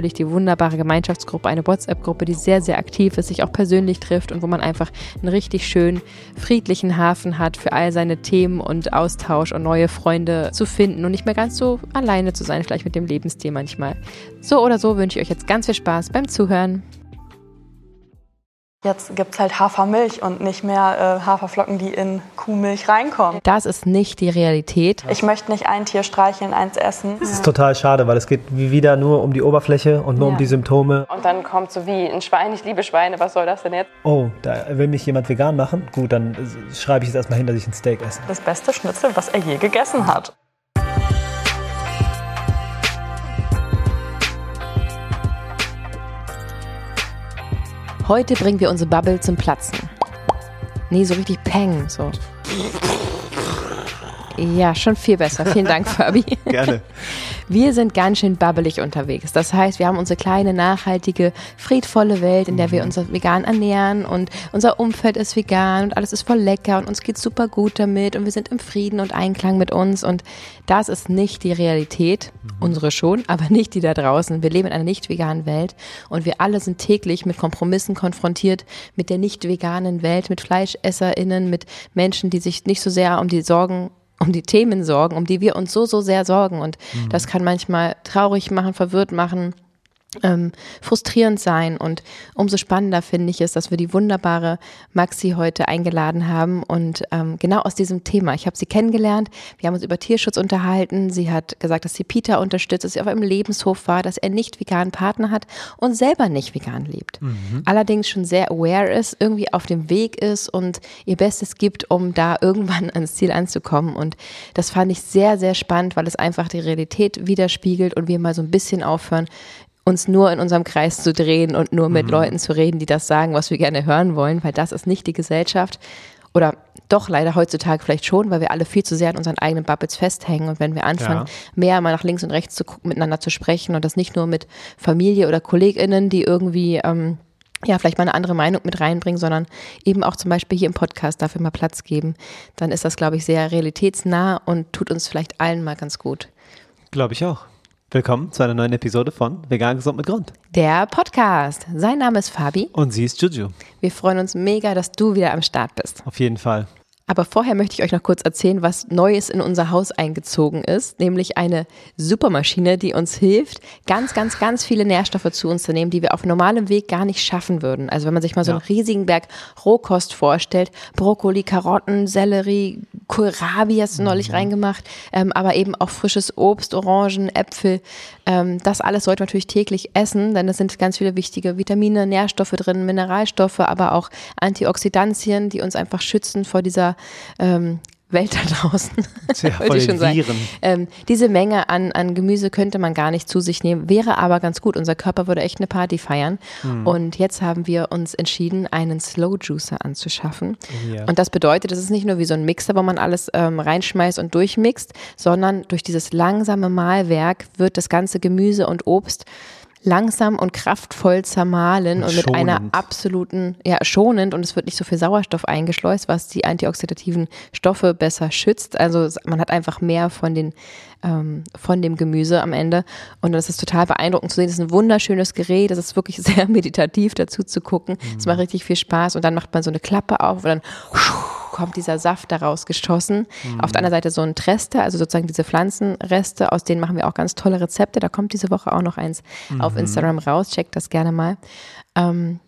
natürlich die wunderbare Gemeinschaftsgruppe, eine WhatsApp-Gruppe, die sehr, sehr aktiv ist, sich auch persönlich trifft und wo man einfach einen richtig schönen, friedlichen Hafen hat für all seine Themen und Austausch und neue Freunde zu finden und nicht mehr ganz so alleine zu sein, vielleicht mit dem Lebensstil manchmal. So oder so wünsche ich euch jetzt ganz viel Spaß beim Zuhören. Jetzt gibt es halt Hafermilch und nicht mehr äh, Haferflocken, die in Kuhmilch reinkommen. Das ist nicht die Realität. Ich möchte nicht ein Tier streicheln, eins essen. Das ist total schade, weil es geht wieder nur um die Oberfläche und nur ja. um die Symptome. Und dann kommt so wie ein Schwein, ich liebe Schweine, was soll das denn jetzt? Oh, da will mich jemand vegan machen? Gut, dann schreibe ich jetzt erstmal hin, dass ich ein Steak esse. Das beste Schnitzel, was er je gegessen hat. Heute bringen wir unsere Bubble zum Platzen. Nee, so richtig Peng, so. Ja, schon viel besser. Vielen Dank, Fabi. Gerne. Wir sind ganz schön babbelig unterwegs. Das heißt, wir haben unsere kleine, nachhaltige, friedvolle Welt, in der wir mhm. uns vegan ernähren und unser Umfeld ist vegan und alles ist voll lecker und uns geht super gut damit und wir sind im Frieden und Einklang mit uns und das ist nicht die Realität, mhm. unsere schon, aber nicht die da draußen. Wir leben in einer nicht veganen Welt und wir alle sind täglich mit Kompromissen konfrontiert, mit der nicht veganen Welt, mit FleischesserInnen, mit Menschen, die sich nicht so sehr um die Sorgen um die Themen sorgen, um die wir uns so, so sehr sorgen. Und mhm. das kann manchmal traurig machen, verwirrt machen ähm, frustrierend sein. Und umso spannender finde ich es, dass wir die wunderbare Maxi heute eingeladen haben und ähm, genau aus diesem Thema. Ich habe sie kennengelernt, wir haben uns über Tierschutz unterhalten. Sie hat gesagt, dass sie Peter unterstützt, dass sie auf einem Lebenshof war, dass er nicht veganen Partner hat und selber nicht vegan lebt. Mhm. Allerdings schon sehr aware ist, irgendwie auf dem Weg ist und ihr Bestes gibt, um da irgendwann ans Ziel anzukommen. Und das fand ich sehr, sehr spannend, weil es einfach die Realität widerspiegelt und wir mal so ein bisschen aufhören, uns nur in unserem Kreis zu drehen und nur mit mhm. Leuten zu reden, die das sagen, was wir gerne hören wollen, weil das ist nicht die Gesellschaft. Oder doch leider heutzutage vielleicht schon, weil wir alle viel zu sehr an unseren eigenen Bubbles festhängen. Und wenn wir anfangen, ja. mehr mal nach links und rechts zu gucken, miteinander zu sprechen und das nicht nur mit Familie oder KollegInnen, die irgendwie ähm, ja, vielleicht mal eine andere Meinung mit reinbringen, sondern eben auch zum Beispiel hier im Podcast dafür mal Platz geben, dann ist das, glaube ich, sehr realitätsnah und tut uns vielleicht allen mal ganz gut. Glaube ich auch. Willkommen zu einer neuen Episode von Vegan Gesund mit Grund. Der Podcast. Sein Name ist Fabi. Und sie ist Juju. Wir freuen uns mega, dass du wieder am Start bist. Auf jeden Fall. Aber vorher möchte ich euch noch kurz erzählen, was Neues in unser Haus eingezogen ist, nämlich eine Supermaschine, die uns hilft, ganz, ganz, ganz viele Nährstoffe zu uns zu nehmen, die wir auf normalem Weg gar nicht schaffen würden. Also wenn man sich mal so einen riesigen Berg Rohkost vorstellt, Brokkoli, Karotten, Sellerie, Kohlrabi hast du neulich mhm. reingemacht, ähm, aber eben auch frisches Obst, Orangen, Äpfel. Ähm, das alles sollte man natürlich täglich essen, denn es sind ganz viele wichtige Vitamine, Nährstoffe drin, Mineralstoffe, aber auch Antioxidantien, die uns einfach schützen vor dieser ähm, Welt da draußen. Ja, voll ich schon sagen. Ähm, diese Menge an, an Gemüse könnte man gar nicht zu sich nehmen, wäre aber ganz gut. Unser Körper würde echt eine Party feiern. Hm. Und jetzt haben wir uns entschieden, einen Slow Juicer anzuschaffen. Ja. Und das bedeutet, es ist nicht nur wie so ein Mixer, wo man alles ähm, reinschmeißt und durchmixt, sondern durch dieses langsame Mahlwerk wird das ganze Gemüse und Obst langsam und kraftvoll zermahlen und, und mit einer absoluten, ja, schonend und es wird nicht so viel Sauerstoff eingeschleust, was die antioxidativen Stoffe besser schützt. Also man hat einfach mehr von den ähm, von dem Gemüse am Ende. Und das ist total beeindruckend zu sehen. Das ist ein wunderschönes Gerät. Das ist wirklich sehr meditativ dazu zu gucken. Es mhm. macht richtig viel Spaß. Und dann macht man so eine Klappe auf und dann kommt dieser Saft daraus geschossen. Mhm. Auf der anderen Seite so ein Trester, also sozusagen diese Pflanzenreste, aus denen machen wir auch ganz tolle Rezepte. Da kommt diese Woche auch noch eins mhm. auf Instagram raus. Checkt das gerne mal. Ähm,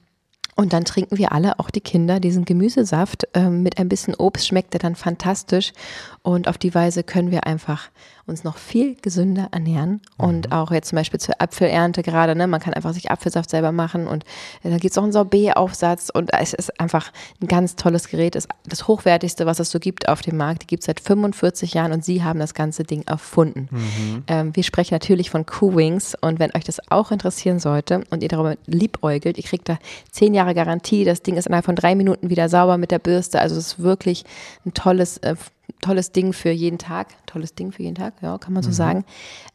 und dann trinken wir alle, auch die Kinder, diesen Gemüsesaft ähm, mit ein bisschen Obst. Schmeckt der dann fantastisch. Und auf die Weise können wir einfach uns noch viel gesünder ernähren und mhm. auch jetzt zum Beispiel zur Apfelernte gerade, ne, man kann einfach sich Apfelsaft selber machen und äh, da gibt es auch einen Sorbet-Aufsatz und es ist einfach ein ganz tolles Gerät, ist das hochwertigste, was es so gibt auf dem Markt, die gibt es seit 45 Jahren und sie haben das ganze Ding erfunden. Mhm. Ähm, wir sprechen natürlich von Q-Wings und wenn euch das auch interessieren sollte und ihr darüber liebäugelt, ihr kriegt da 10 Jahre Garantie, das Ding ist innerhalb von drei Minuten wieder sauber mit der Bürste, also es ist wirklich ein tolles äh, tolles Ding für jeden Tag, tolles Ding für jeden Tag, ja, kann man so mhm. sagen,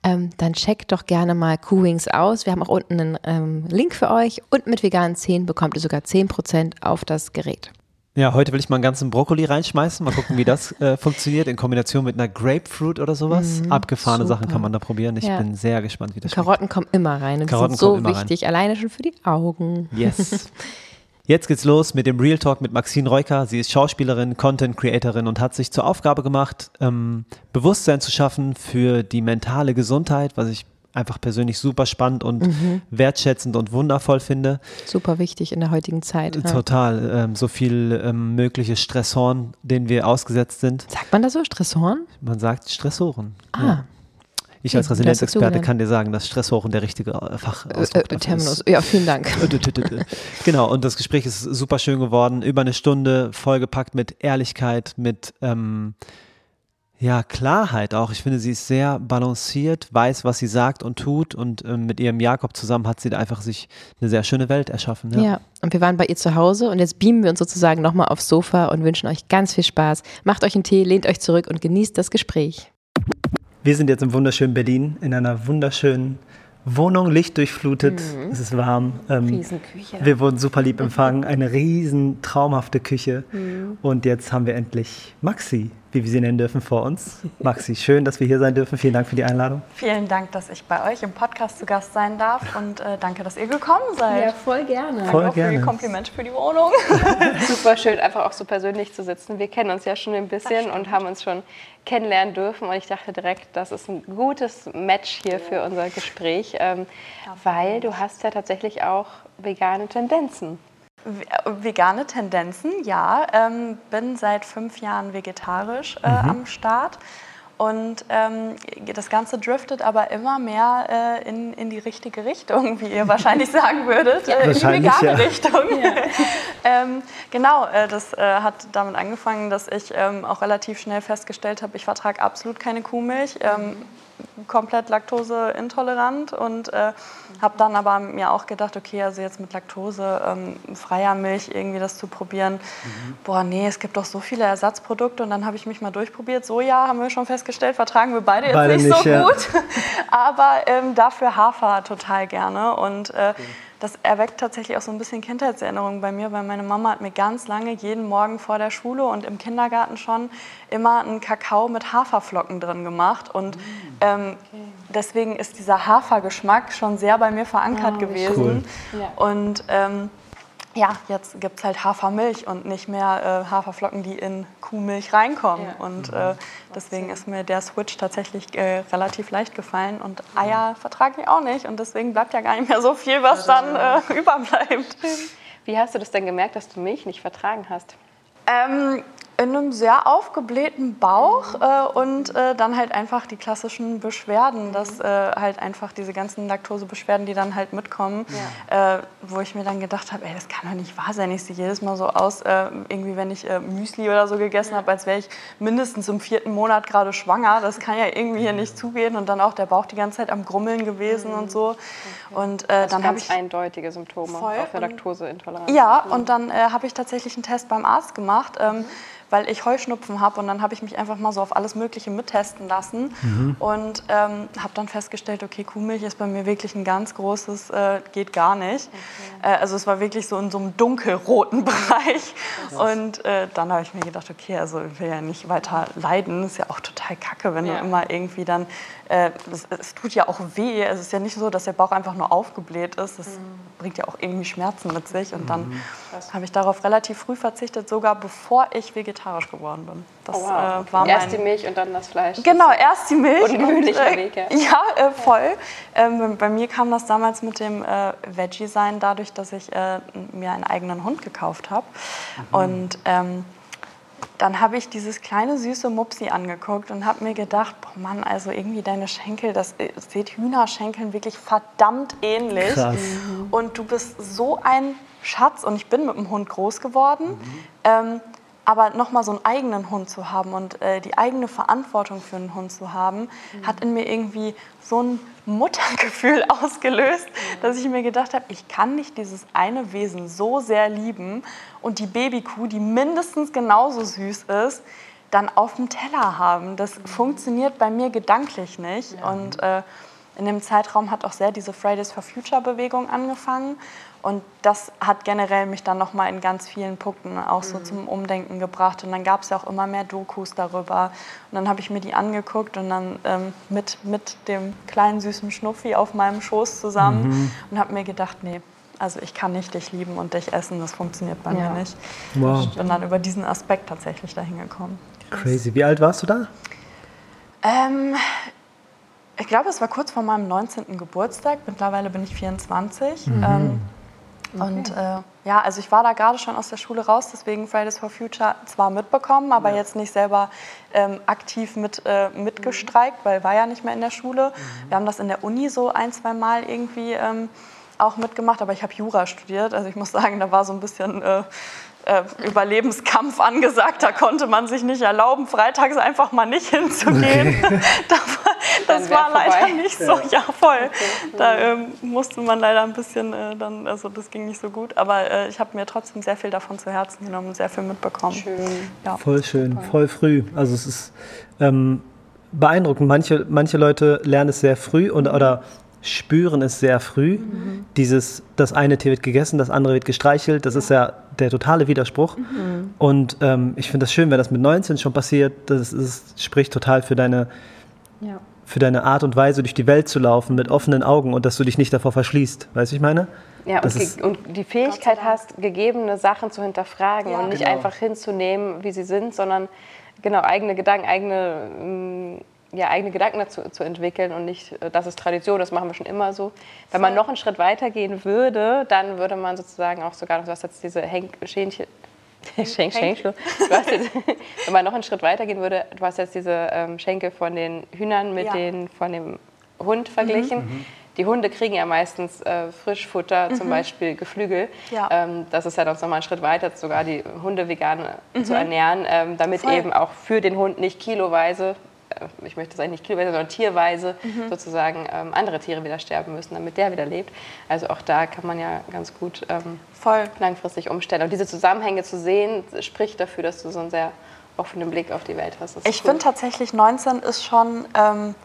ähm, dann checkt doch gerne mal Q-Wings aus. Wir haben auch unten einen ähm, Link für euch und mit veganen 10 bekommt ihr sogar 10% auf das Gerät. Ja, heute will ich mal einen ganzen Brokkoli reinschmeißen. Mal gucken, wie das äh, funktioniert in Kombination mit einer Grapefruit oder sowas. Mhm, Abgefahrene super. Sachen kann man da probieren. Ich ja. bin sehr gespannt, wie das Karotten schmeckt. kommen immer rein. Und Karotten sind so wichtig, rein. alleine schon für die Augen. Yes. Jetzt geht's los mit dem Real Talk mit Maxine Reuker. Sie ist Schauspielerin, Content Creatorin und hat sich zur Aufgabe gemacht, ähm, Bewusstsein zu schaffen für die mentale Gesundheit, was ich einfach persönlich super spannend und mhm. wertschätzend und wundervoll finde. Super wichtig in der heutigen Zeit. Total. Ähm, so viel ähm, mögliche Stressoren, denen wir ausgesetzt sind. Sagt man da so, Stressoren? Man sagt Stressoren. Ah. Ja. Ich als Resilienzexperte kann dir sagen, dass Stresshochen der richtige äh, Fachausdruck äh, Terminus. Ist. Ja, vielen Dank. genau, und das Gespräch ist super schön geworden. Über eine Stunde vollgepackt mit Ehrlichkeit, mit ähm, ja, Klarheit auch. Ich finde, sie ist sehr balanciert, weiß, was sie sagt und tut. Und ähm, mit ihrem Jakob zusammen hat sie da einfach sich eine sehr schöne Welt erschaffen. Ja. ja, und wir waren bei ihr zu Hause und jetzt beamen wir uns sozusagen nochmal aufs Sofa und wünschen euch ganz viel Spaß. Macht euch einen Tee, lehnt euch zurück und genießt das Gespräch. Wir sind jetzt im wunderschönen Berlin in einer wunderschönen Wohnung, lichtdurchflutet, mhm. es ist warm. Ähm, Riesenküche. Wir wurden super lieb empfangen, eine riesen traumhafte Küche. Mhm. Und jetzt haben wir endlich Maxi wie wir sie nennen dürfen, vor uns. Maxi, schön, dass wir hier sein dürfen. Vielen Dank für die Einladung. Vielen Dank, dass ich bei euch im Podcast zu Gast sein darf und äh, danke, dass ihr gekommen seid. Ja, voll gerne. Voll danke gerne. für die Komplimente für die Wohnung. Super schön, einfach auch so persönlich zu sitzen. Wir kennen uns ja schon ein bisschen und haben uns schon kennenlernen dürfen und ich dachte direkt, das ist ein gutes Match hier für unser Gespräch, ähm, weil du hast ja tatsächlich auch vegane Tendenzen. Vegane Tendenzen, ja. Ähm, bin seit fünf Jahren vegetarisch äh, mhm. am Start. Und ähm, das Ganze driftet aber immer mehr äh, in, in die richtige Richtung, wie ihr wahrscheinlich sagen würdet, äh, in die vegane ja. Richtung. Ja. ähm, genau, äh, das äh, hat damit angefangen, dass ich ähm, auch relativ schnell festgestellt habe, ich vertrage absolut keine Kuhmilch. Ähm, komplett laktoseintolerant und äh, habe dann aber mir auch gedacht, okay, also jetzt mit Laktose, ähm, freier Milch irgendwie das zu probieren, mhm. boah, nee, es gibt doch so viele Ersatzprodukte und dann habe ich mich mal durchprobiert. Soja haben wir schon festgestellt, vertragen wir beide, beide jetzt nicht, nicht so ja. gut, aber ähm, dafür Hafer total gerne und äh, okay das erweckt tatsächlich auch so ein bisschen Kindheitserinnerungen bei mir, weil meine Mama hat mir ganz lange jeden Morgen vor der Schule und im Kindergarten schon immer einen Kakao mit Haferflocken drin gemacht. Und mm. ähm, okay. deswegen ist dieser Hafergeschmack schon sehr bei mir verankert oh, gewesen. Cool. Und ähm, ja, jetzt gibt es halt Hafermilch und nicht mehr äh, Haferflocken, die in Kuhmilch reinkommen. Ja. Und äh, deswegen ist mir der Switch tatsächlich äh, relativ leicht gefallen. Und Eier vertrage ich auch nicht. Und deswegen bleibt ja gar nicht mehr so viel, was dann äh, überbleibt. Wie hast du das denn gemerkt, dass du Milch nicht vertragen hast? Ähm, in einem sehr aufgeblähten Bauch äh, und äh, dann halt einfach die klassischen Beschwerden, dass äh, halt einfach diese ganzen Laktosebeschwerden, die dann halt mitkommen, ja. Äh, wo ich mir dann gedacht habe, ey, das kann doch nicht wahr sein. Ich sehe jedes Mal so aus, äh, irgendwie wenn ich äh, Müsli oder so gegessen ja. habe, als wäre ich mindestens im vierten Monat gerade schwanger. Das kann ja irgendwie hier nicht zugehen und dann auch der Bauch die ganze Zeit am Grummeln gewesen mhm. und so. Okay. Und also dann habe ich eindeutige Symptome auf der Laktoseintoleranz. Ja, und dann habe ich tatsächlich einen Test beim Arzt gemacht. Ähm, weil ich Heuschnupfen habe und dann habe ich mich einfach mal so auf alles Mögliche mittesten lassen mhm. und ähm, habe dann festgestellt, okay, Kuhmilch ist bei mir wirklich ein ganz großes, äh, geht gar nicht. Okay. Äh, also es war wirklich so in so einem dunkelroten Bereich und äh, dann habe ich mir gedacht, okay, also ich will ja nicht weiter leiden, ist ja auch total kacke, wenn ja. du immer irgendwie dann äh, es, es, tut ja auch weh. Es ist ja nicht so, dass der Bauch einfach nur aufgebläht ist. Das mhm. bringt ja auch irgendwie Schmerzen mit sich. Und dann mhm. habe ich darauf relativ früh verzichtet, sogar bevor ich vegetarisch geworden bin. Das oh, wow. äh, war erst die Milch und dann das Fleisch. Genau, erst die Milch. Ungewöhnlicher äh, Weg, ja. Ja, äh, voll. Ähm, bei mir kam das damals mit dem äh, Veggie-Sein dadurch, dass ich äh, mir einen eigenen Hund gekauft habe. Mhm. Und ähm, dann habe ich dieses kleine süße Mupsi angeguckt und habe mir gedacht, boah Mann, also irgendwie deine Schenkel, das äh, sieht Hühnerschenkeln wirklich verdammt ähnlich. Krass. Mhm. Und du bist so ein Schatz und ich bin mit dem Hund groß geworden. Mhm. Ähm, aber nochmal so einen eigenen Hund zu haben und äh, die eigene Verantwortung für einen Hund zu haben, mhm. hat in mir irgendwie so ein Muttergefühl ausgelöst, mhm. dass ich mir gedacht habe, ich kann nicht dieses eine Wesen so sehr lieben und die Babykuh, die mindestens genauso süß ist, dann auf dem Teller haben. Das mhm. funktioniert bei mir gedanklich nicht. Ja. Und äh, in dem Zeitraum hat auch sehr diese Fridays for Future Bewegung angefangen. Und das hat generell mich dann nochmal in ganz vielen Punkten auch so mhm. zum Umdenken gebracht. Und dann gab es ja auch immer mehr Dokus darüber. Und dann habe ich mir die angeguckt und dann ähm, mit, mit dem kleinen süßen Schnuffi auf meinem Schoß zusammen mhm. und habe mir gedacht, nee, also ich kann nicht dich lieben und dich essen, das funktioniert bei ja. mir nicht. Wow. Ich bin dann über diesen Aspekt tatsächlich dahin gekommen. Crazy. Wie alt warst du da? Ähm, ich glaube, es war kurz vor meinem 19. Geburtstag. Mittlerweile bin ich 24. Mhm. Ähm, Okay. Und äh, ja, also ich war da gerade schon aus der Schule raus, deswegen Fridays for Future zwar mitbekommen, aber ja. jetzt nicht selber ähm, aktiv mit, äh, mitgestreikt, weil war ja nicht mehr in der Schule. Mhm. Wir haben das in der Uni so ein, zwei Mal irgendwie ähm, auch mitgemacht, aber ich habe Jura studiert, also ich muss sagen, da war so ein bisschen äh, äh, Überlebenskampf angesagt. Da konnte man sich nicht erlauben, freitags einfach mal nicht hinzugehen. Okay. das war leider vorbei. nicht so. Ja, ja voll. Okay. Da ähm, musste man leider ein bisschen, äh, dann, also das ging nicht so gut. Aber äh, ich habe mir trotzdem sehr viel davon zu Herzen genommen und sehr viel mitbekommen. Schön. Ja. Voll schön, voll früh. Also es ist ähm, beeindruckend. Manche, manche Leute lernen es sehr früh und, oder spüren es sehr früh. Mhm. Dieses, das eine Tier wird gegessen, das andere wird gestreichelt, das ist ja der totale Widerspruch. Mhm. Und ähm, ich finde das schön, wenn das mit 19 schon passiert. Das, ist, spricht total für deine, ja. für deine Art und Weise, durch die Welt zu laufen mit offenen Augen und dass du dich nicht davor verschließt. Weißt du, ich meine? Ja, und, und, die Fähigkeit hast, gegebene Sachen zu hinterfragen ja, und nicht genau. einfach hinzunehmen, wie sie sind, sondern genau eigene Gedanken, eigene mm, ja, eigene Gedanken dazu zu entwickeln und nicht, äh, das ist Tradition, das machen wir schon immer so. Wenn man noch einen Schritt weiter gehen würde, dann würde man sozusagen auch sogar, du hast jetzt diese Henk Schähnchen, Schenk, Schenkel. Jetzt, wenn man noch einen Schritt weiter gehen würde, du hast jetzt diese ähm, Schenkel von den Hühnern mit ja. den von dem Hund verglichen. Mhm. Die Hunde kriegen ja meistens äh, Frischfutter, mhm. zum Beispiel Geflügel. Ja. Ähm, das ist ja dann nochmal ein Schritt weiter, sogar die Hunde vegan mhm. zu ernähren, ähm, damit Voll. eben auch für den Hund nicht kiloweise ich möchte es eigentlich nicht kiloweise, sondern tierweise mhm. sozusagen ähm, andere Tiere wieder sterben müssen, damit der wieder lebt. Also auch da kann man ja ganz gut ähm, Voll. langfristig umstellen. Und diese Zusammenhänge zu sehen, spricht dafür, dass du so einen sehr offenen Blick auf die Welt hast. Ich finde tatsächlich 19 ist schon ähm,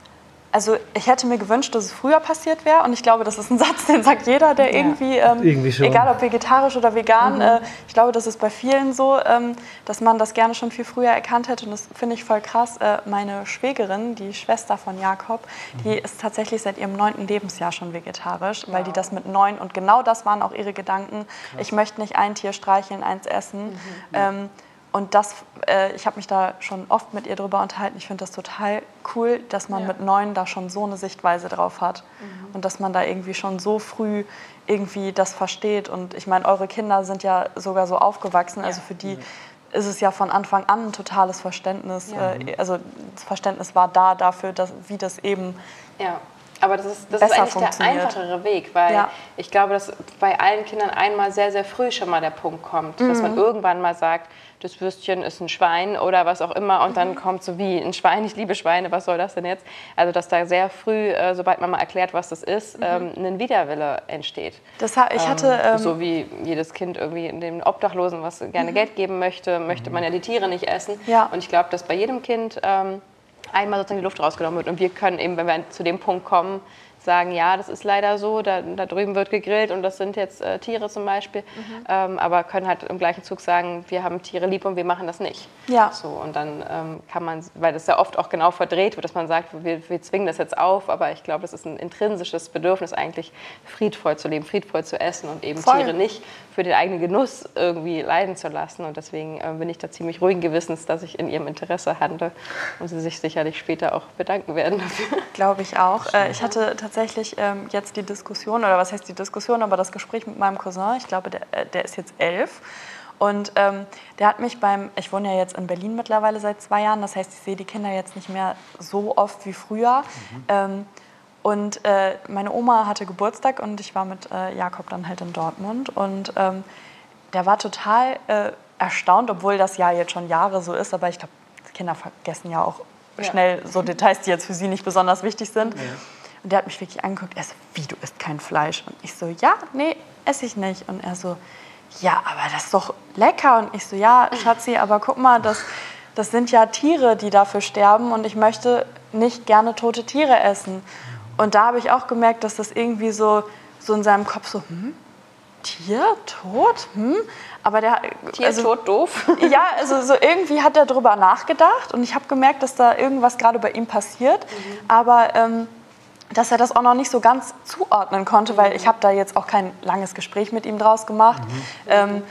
also ich hätte mir gewünscht, dass es früher passiert wäre. Und ich glaube, das ist ein Satz, den sagt jeder, der ja. irgendwie, ähm, irgendwie egal ob vegetarisch oder vegan, mhm. äh, ich glaube, das ist bei vielen so, ähm, dass man das gerne schon viel früher erkannt hätte. Und das finde ich voll krass. Äh, meine Schwägerin, die Schwester von Jakob, mhm. die ist tatsächlich seit ihrem neunten Lebensjahr schon vegetarisch, wow. weil die das mit neun und genau das waren auch ihre Gedanken. Krass. Ich möchte nicht ein Tier streicheln, eins essen. Mhm. Ähm, und das, äh, ich habe mich da schon oft mit ihr drüber unterhalten. Ich finde das total cool, dass man ja. mit neun da schon so eine Sichtweise drauf hat mhm. und dass man da irgendwie schon so früh irgendwie das versteht. Und ich meine, eure Kinder sind ja sogar so aufgewachsen, ja. also für die ja. ist es ja von Anfang an ein totales Verständnis. Äh, also das Verständnis war da dafür, dass, wie das eben aber das ist, das ist eigentlich der einfachere Weg, weil ja. ich glaube, dass bei allen Kindern einmal sehr, sehr früh schon mal der Punkt kommt, mhm. dass man mhm. irgendwann mal sagt, das Würstchen ist ein Schwein oder was auch immer und mhm. dann kommt so wie ein Schwein, ich liebe Schweine, was soll das denn jetzt? Also dass da sehr früh, äh, sobald man mal erklärt, was das ist, mhm. ähm, ein Widerwille entsteht. Das, ich hatte, ähm, so wie jedes Kind irgendwie in dem Obdachlosen, was gerne mhm. Geld geben möchte, möchte man ja die Tiere nicht essen. Ja. Und ich glaube, dass bei jedem Kind ähm, einmal sozusagen die Luft rausgenommen wird. Und wir können eben, wenn wir zu dem Punkt kommen, sagen, ja, das ist leider so, da, da drüben wird gegrillt und das sind jetzt äh, Tiere zum Beispiel, mhm. ähm, aber können halt im gleichen Zug sagen, wir haben Tiere lieb und wir machen das nicht. Ja. So, und dann ähm, kann man, weil das ja oft auch genau verdreht wird, dass man sagt, wir, wir zwingen das jetzt auf, aber ich glaube, das ist ein intrinsisches Bedürfnis eigentlich, friedvoll zu leben, friedvoll zu essen und eben Voll. Tiere nicht für den eigenen Genuss irgendwie leiden zu lassen. Und deswegen äh, bin ich da ziemlich ruhigen Gewissens, dass ich in ihrem Interesse handle und sie sich sicherlich später auch bedanken werden dafür. Glaube ich auch. Äh, ich hatte tatsächlich ähm, jetzt die Diskussion, oder was heißt die Diskussion, aber das Gespräch mit meinem Cousin, ich glaube, der, äh, der ist jetzt elf. Und ähm, der hat mich beim, ich wohne ja jetzt in Berlin mittlerweile seit zwei Jahren, das heißt, ich sehe die Kinder jetzt nicht mehr so oft wie früher. Mhm. Ähm, und äh, meine Oma hatte Geburtstag und ich war mit äh, Jakob dann halt in Dortmund. Und ähm, der war total äh, erstaunt, obwohl das ja jetzt schon Jahre so ist. Aber ich glaube, Kinder vergessen ja auch ja. schnell so Details, die jetzt für sie nicht besonders wichtig sind. Ja. Und der hat mich wirklich angeguckt. Er so, wie, du isst kein Fleisch? Und ich so, ja, nee, esse ich nicht. Und er so, ja, aber das ist doch lecker. Und ich so, ja, Schatzi, aber guck mal, das, das sind ja Tiere, die dafür sterben. Und ich möchte nicht gerne tote Tiere essen. Und da habe ich auch gemerkt, dass das irgendwie so, so in seinem Kopf so, hm, Tier, tot, hm? Aber der Tier, also, tot, doof. Ja, also so irgendwie hat er darüber nachgedacht und ich habe gemerkt, dass da irgendwas gerade bei ihm passiert. Mhm. Aber ähm, dass er das auch noch nicht so ganz zuordnen konnte, weil ich habe da jetzt auch kein langes Gespräch mit ihm draus gemacht. Mhm. Ähm,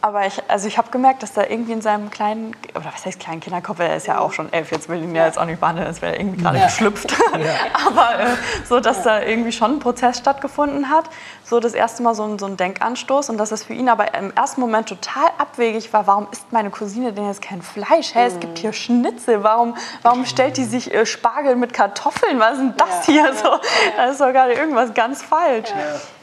aber ich, also ich habe gemerkt, dass da irgendwie in seinem kleinen, oder was heißt kleinen Kinderkopf, er ist ja auch schon elf, jetzt will ich ihn ja jetzt auch nicht behandeln, als wäre er irgendwie gerade ja. geschlüpft. Ja. Aber äh, so, dass da irgendwie schon ein Prozess stattgefunden hat. So das erste Mal so ein, so ein Denkanstoß und dass es für ihn aber im ersten Moment total abwegig war, warum isst meine Cousine denn jetzt kein Fleisch? Hey, es gibt hier Schnitzel, warum, warum stellt die sich äh, Spargel mit Kartoffeln? Was ist denn das ja. hier? So, da ist doch gerade irgendwas ganz falsch.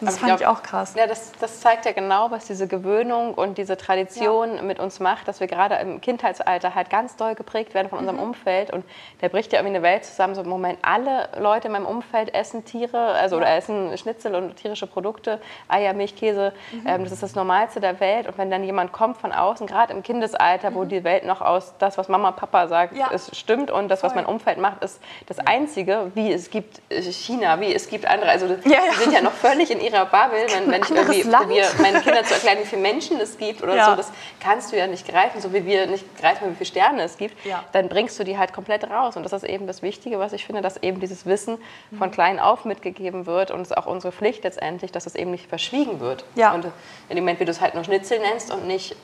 Das fand ich, glaub, ich auch krass. Ja, das, das zeigt ja genau, was diese Gewöhnung und diese Tradition ja. mit uns macht, dass wir gerade im Kindheitsalter halt ganz doll geprägt werden von unserem mhm. Umfeld. Und da bricht ja irgendwie eine Welt zusammen. So im Moment, alle Leute in meinem Umfeld essen Tiere, also ja. oder essen Schnitzel und tierische Produkte, Eier, Milch, Käse. Mhm. Ähm, das ist das Normalste der Welt. Und wenn dann jemand kommt von außen, gerade im Kindesalter, mhm. wo die Welt noch aus das, was Mama, Papa sagt, ja. es stimmt und das, was mein Umfeld macht, ist das Einzige, wie es gibt äh, China, wie es gibt andere. Also die sind ja noch völlig in ihrer Bubble, wenn, wenn ich irgendwie probiere, meinen Kindern zu erklären, wie viele Menschen es gibt oder ja. so, das kannst du ja nicht greifen, so wie wir nicht greifen, wie viele Sterne es gibt, ja. dann bringst du die halt komplett raus. Und das ist eben das Wichtige, was ich finde, dass eben dieses Wissen von klein auf mitgegeben wird und es ist auch unsere Pflicht letztendlich, dass es eben nicht verschwiegen wird. Ja. Und in dem Moment, wie du es halt nur Schnitzel nennst und nicht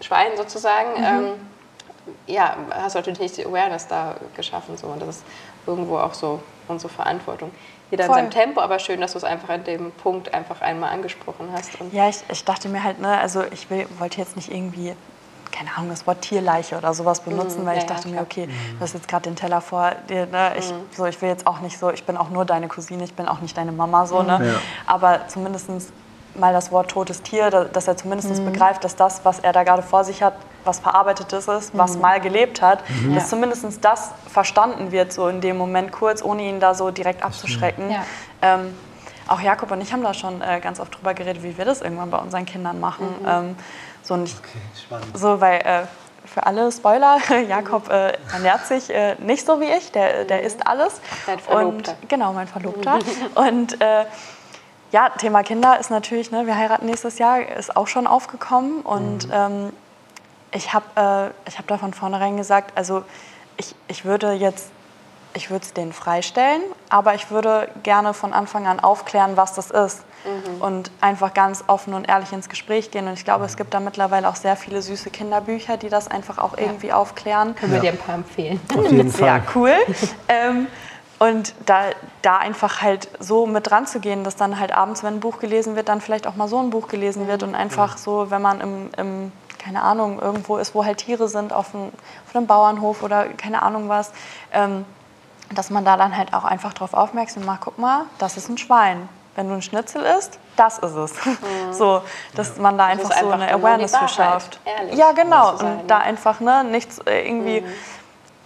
Schwein sozusagen, mhm. ähm, ja, hast du natürlich nicht die Awareness da geschaffen. So. Und das ist irgendwo auch so unsere Verantwortung jeder Voll. in seinem Tempo, aber schön, dass du es einfach an dem Punkt einfach einmal angesprochen hast. Und ja, ich, ich dachte mir halt, ne, also ich will, wollte jetzt nicht irgendwie keine Ahnung, das Wort Tierleiche oder sowas benutzen, mm, weil ja, ich dachte ja, mir, okay, mm. du hast jetzt gerade den Teller vor dir, ne? ich, mm. so, ich will jetzt auch nicht so, ich bin auch nur deine Cousine, ich bin auch nicht deine Mama, so, ne? Ja. aber zumindest mal das Wort totes Tier, dass er zumindest mhm. begreift, dass das, was er da gerade vor sich hat, was Verarbeitetes ist, was mhm. mal gelebt hat, mhm. dass zumindest das verstanden wird, so in dem Moment kurz, ohne ihn da so direkt abzuschrecken. Ja. Ähm, auch Jakob und ich haben da schon äh, ganz oft drüber geredet, wie wir das irgendwann bei unseren Kindern machen. Mhm. Ähm, so, nicht, okay, so, weil äh, für alle Spoiler, Jakob äh, ernährt sich äh, nicht so wie ich, der, der isst alles. Dein Verlobter. Und, genau, mein Verlobter. und äh, ja, Thema Kinder ist natürlich, ne, wir heiraten nächstes Jahr, ist auch schon aufgekommen. Und mhm. ähm, ich habe äh, hab da von vornherein gesagt, also ich, ich würde jetzt, ich würde es denen freistellen, aber ich würde gerne von Anfang an aufklären, was das ist. Mhm. Und einfach ganz offen und ehrlich ins Gespräch gehen. Und ich glaube, es gibt da mittlerweile auch sehr viele süße Kinderbücher, die das einfach auch irgendwie ja. aufklären. Können wir dir ein paar empfehlen. Auf jeden Fall. Sehr cool. ähm, und da, da einfach halt so mit dran zu gehen, dass dann halt abends, wenn ein Buch gelesen wird, dann vielleicht auch mal so ein Buch gelesen wird und einfach so, wenn man im, im keine Ahnung, irgendwo ist, wo halt Tiere sind, auf, ein, auf einem Bauernhof oder keine Ahnung was, ähm, dass man da dann halt auch einfach drauf aufmerksam macht, guck mal, das ist ein Schwein. Wenn du ein Schnitzel isst, das ist es. Mhm. So, dass man da einfach so eine Awareness für schafft. Ja, genau. Und da einfach ne, nichts äh, irgendwie mhm.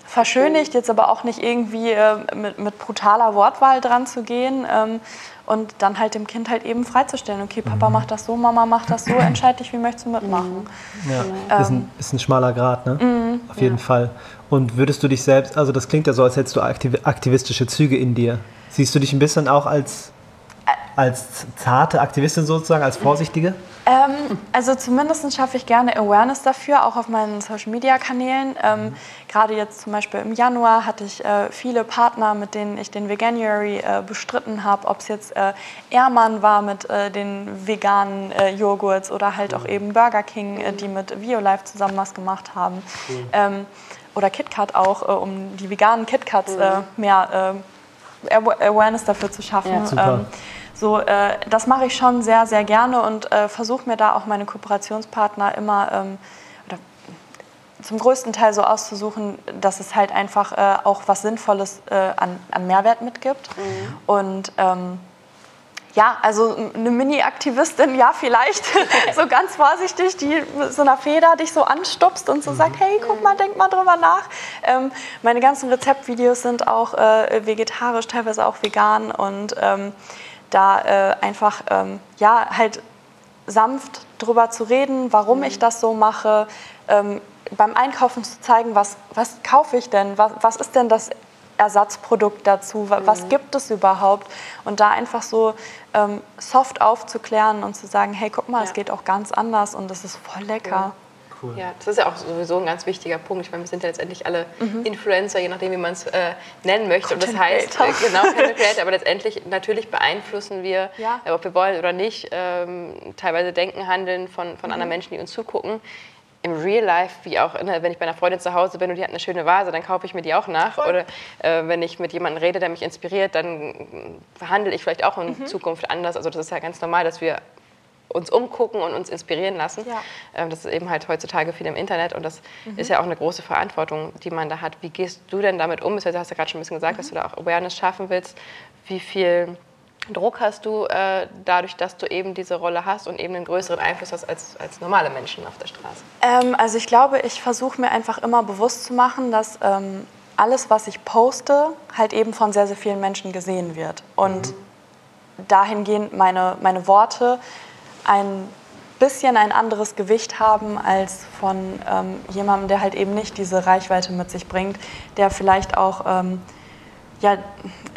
Verschönigt, jetzt aber auch nicht irgendwie äh, mit, mit, brutaler Wortwahl dran zu gehen. Ähm, und dann halt dem Kind halt eben freizustellen. Okay, Papa mhm. macht das so, Mama macht das so, entscheide dich, wie möchtest du mitmachen. Ja, ähm, ist, ein, ist ein schmaler Grad, ne? Mhm. Auf jeden ja. Fall. Und würdest du dich selbst, also das klingt ja so, als hättest du aktivistische Züge in dir. Siehst du dich ein bisschen auch als als zarte Aktivistin sozusagen, als vorsichtige? Ähm, also zumindest schaffe ich gerne Awareness dafür, auch auf meinen Social-Media-Kanälen. Ähm, Gerade jetzt zum Beispiel im Januar hatte ich äh, viele Partner, mit denen ich den Veganuary äh, bestritten habe, ob es jetzt äh, Ehrmann war mit äh, den veganen äh, Joghurts oder halt auch eben Burger King, äh, die mit VioLife zusammen was gemacht haben. Cool. Ähm, oder KitKat auch, um die veganen KitKats cool. mehr Awareness dafür zu schaffen. Ja, super. Ähm, so, äh, das mache ich schon sehr, sehr gerne und äh, versuche mir da auch meine Kooperationspartner immer ähm, oder zum größten Teil so auszusuchen, dass es halt einfach äh, auch was Sinnvolles äh, an, an, Mehrwert mitgibt. Mhm. Und ähm, ja, also eine Mini-Aktivistin, ja, vielleicht so ganz vorsichtig, die mit so einer Feder dich so anstupst und so mhm. sagt, hey, guck mal, denk mal drüber nach. Ähm, meine ganzen Rezeptvideos sind auch äh, vegetarisch, teilweise auch vegan und ähm, da äh, einfach ähm, ja, halt sanft drüber zu reden, warum mhm. ich das so mache, ähm, beim Einkaufen zu zeigen, was, was kaufe ich denn, was, was ist denn das Ersatzprodukt dazu, was mhm. gibt es überhaupt und da einfach so ähm, soft aufzuklären und zu sagen, hey, guck mal, ja. es geht auch ganz anders und es ist voll lecker. Ja. Cool. Ja, das ist ja auch sowieso ein ganz wichger Punkt. Ich meine, wir sind ja letztendlich alle mhm. Influencer, je nachdem, wie man es äh, nennen möchte. Und das heißt, äh, genau, Creator, aber letztendlich natürlich beeinflussen wir, ja. äh, ob wir wollen oder nicht, ähm, teilweise Denken, Handeln von, von mhm. anderen Menschen, die uns zugucken. Im Real Life, wie auch ne, wenn ich bei einer Freundin zu Hause bin und die hat eine schöne Vase, dann kaufe ich mir die auch nach. Voll. Oder äh, wenn ich mit jemandem rede, der mich inspiriert, dann handle ich vielleicht auch in mhm. Zukunft anders. Also das ist ja ganz normal, dass wir uns umgucken und uns inspirieren lassen. Ja. Ähm, das ist eben halt heutzutage viel im Internet und das mhm. ist ja auch eine große Verantwortung, die man da hat. Wie gehst du denn damit um? Du hast ja gerade schon ein bisschen gesagt, mhm. dass du da auch Awareness schaffen willst. Wie viel Druck hast du äh, dadurch, dass du eben diese Rolle hast und eben einen größeren Einfluss hast als, als normale Menschen auf der Straße? Ähm, also ich glaube, ich versuche mir einfach immer bewusst zu machen, dass ähm, alles, was ich poste, halt eben von sehr, sehr vielen Menschen gesehen wird. Und mhm. dahingehend meine, meine Worte ein bisschen ein anderes Gewicht haben als von ähm, jemandem, der halt eben nicht diese Reichweite mit sich bringt, der vielleicht auch, ähm, ja,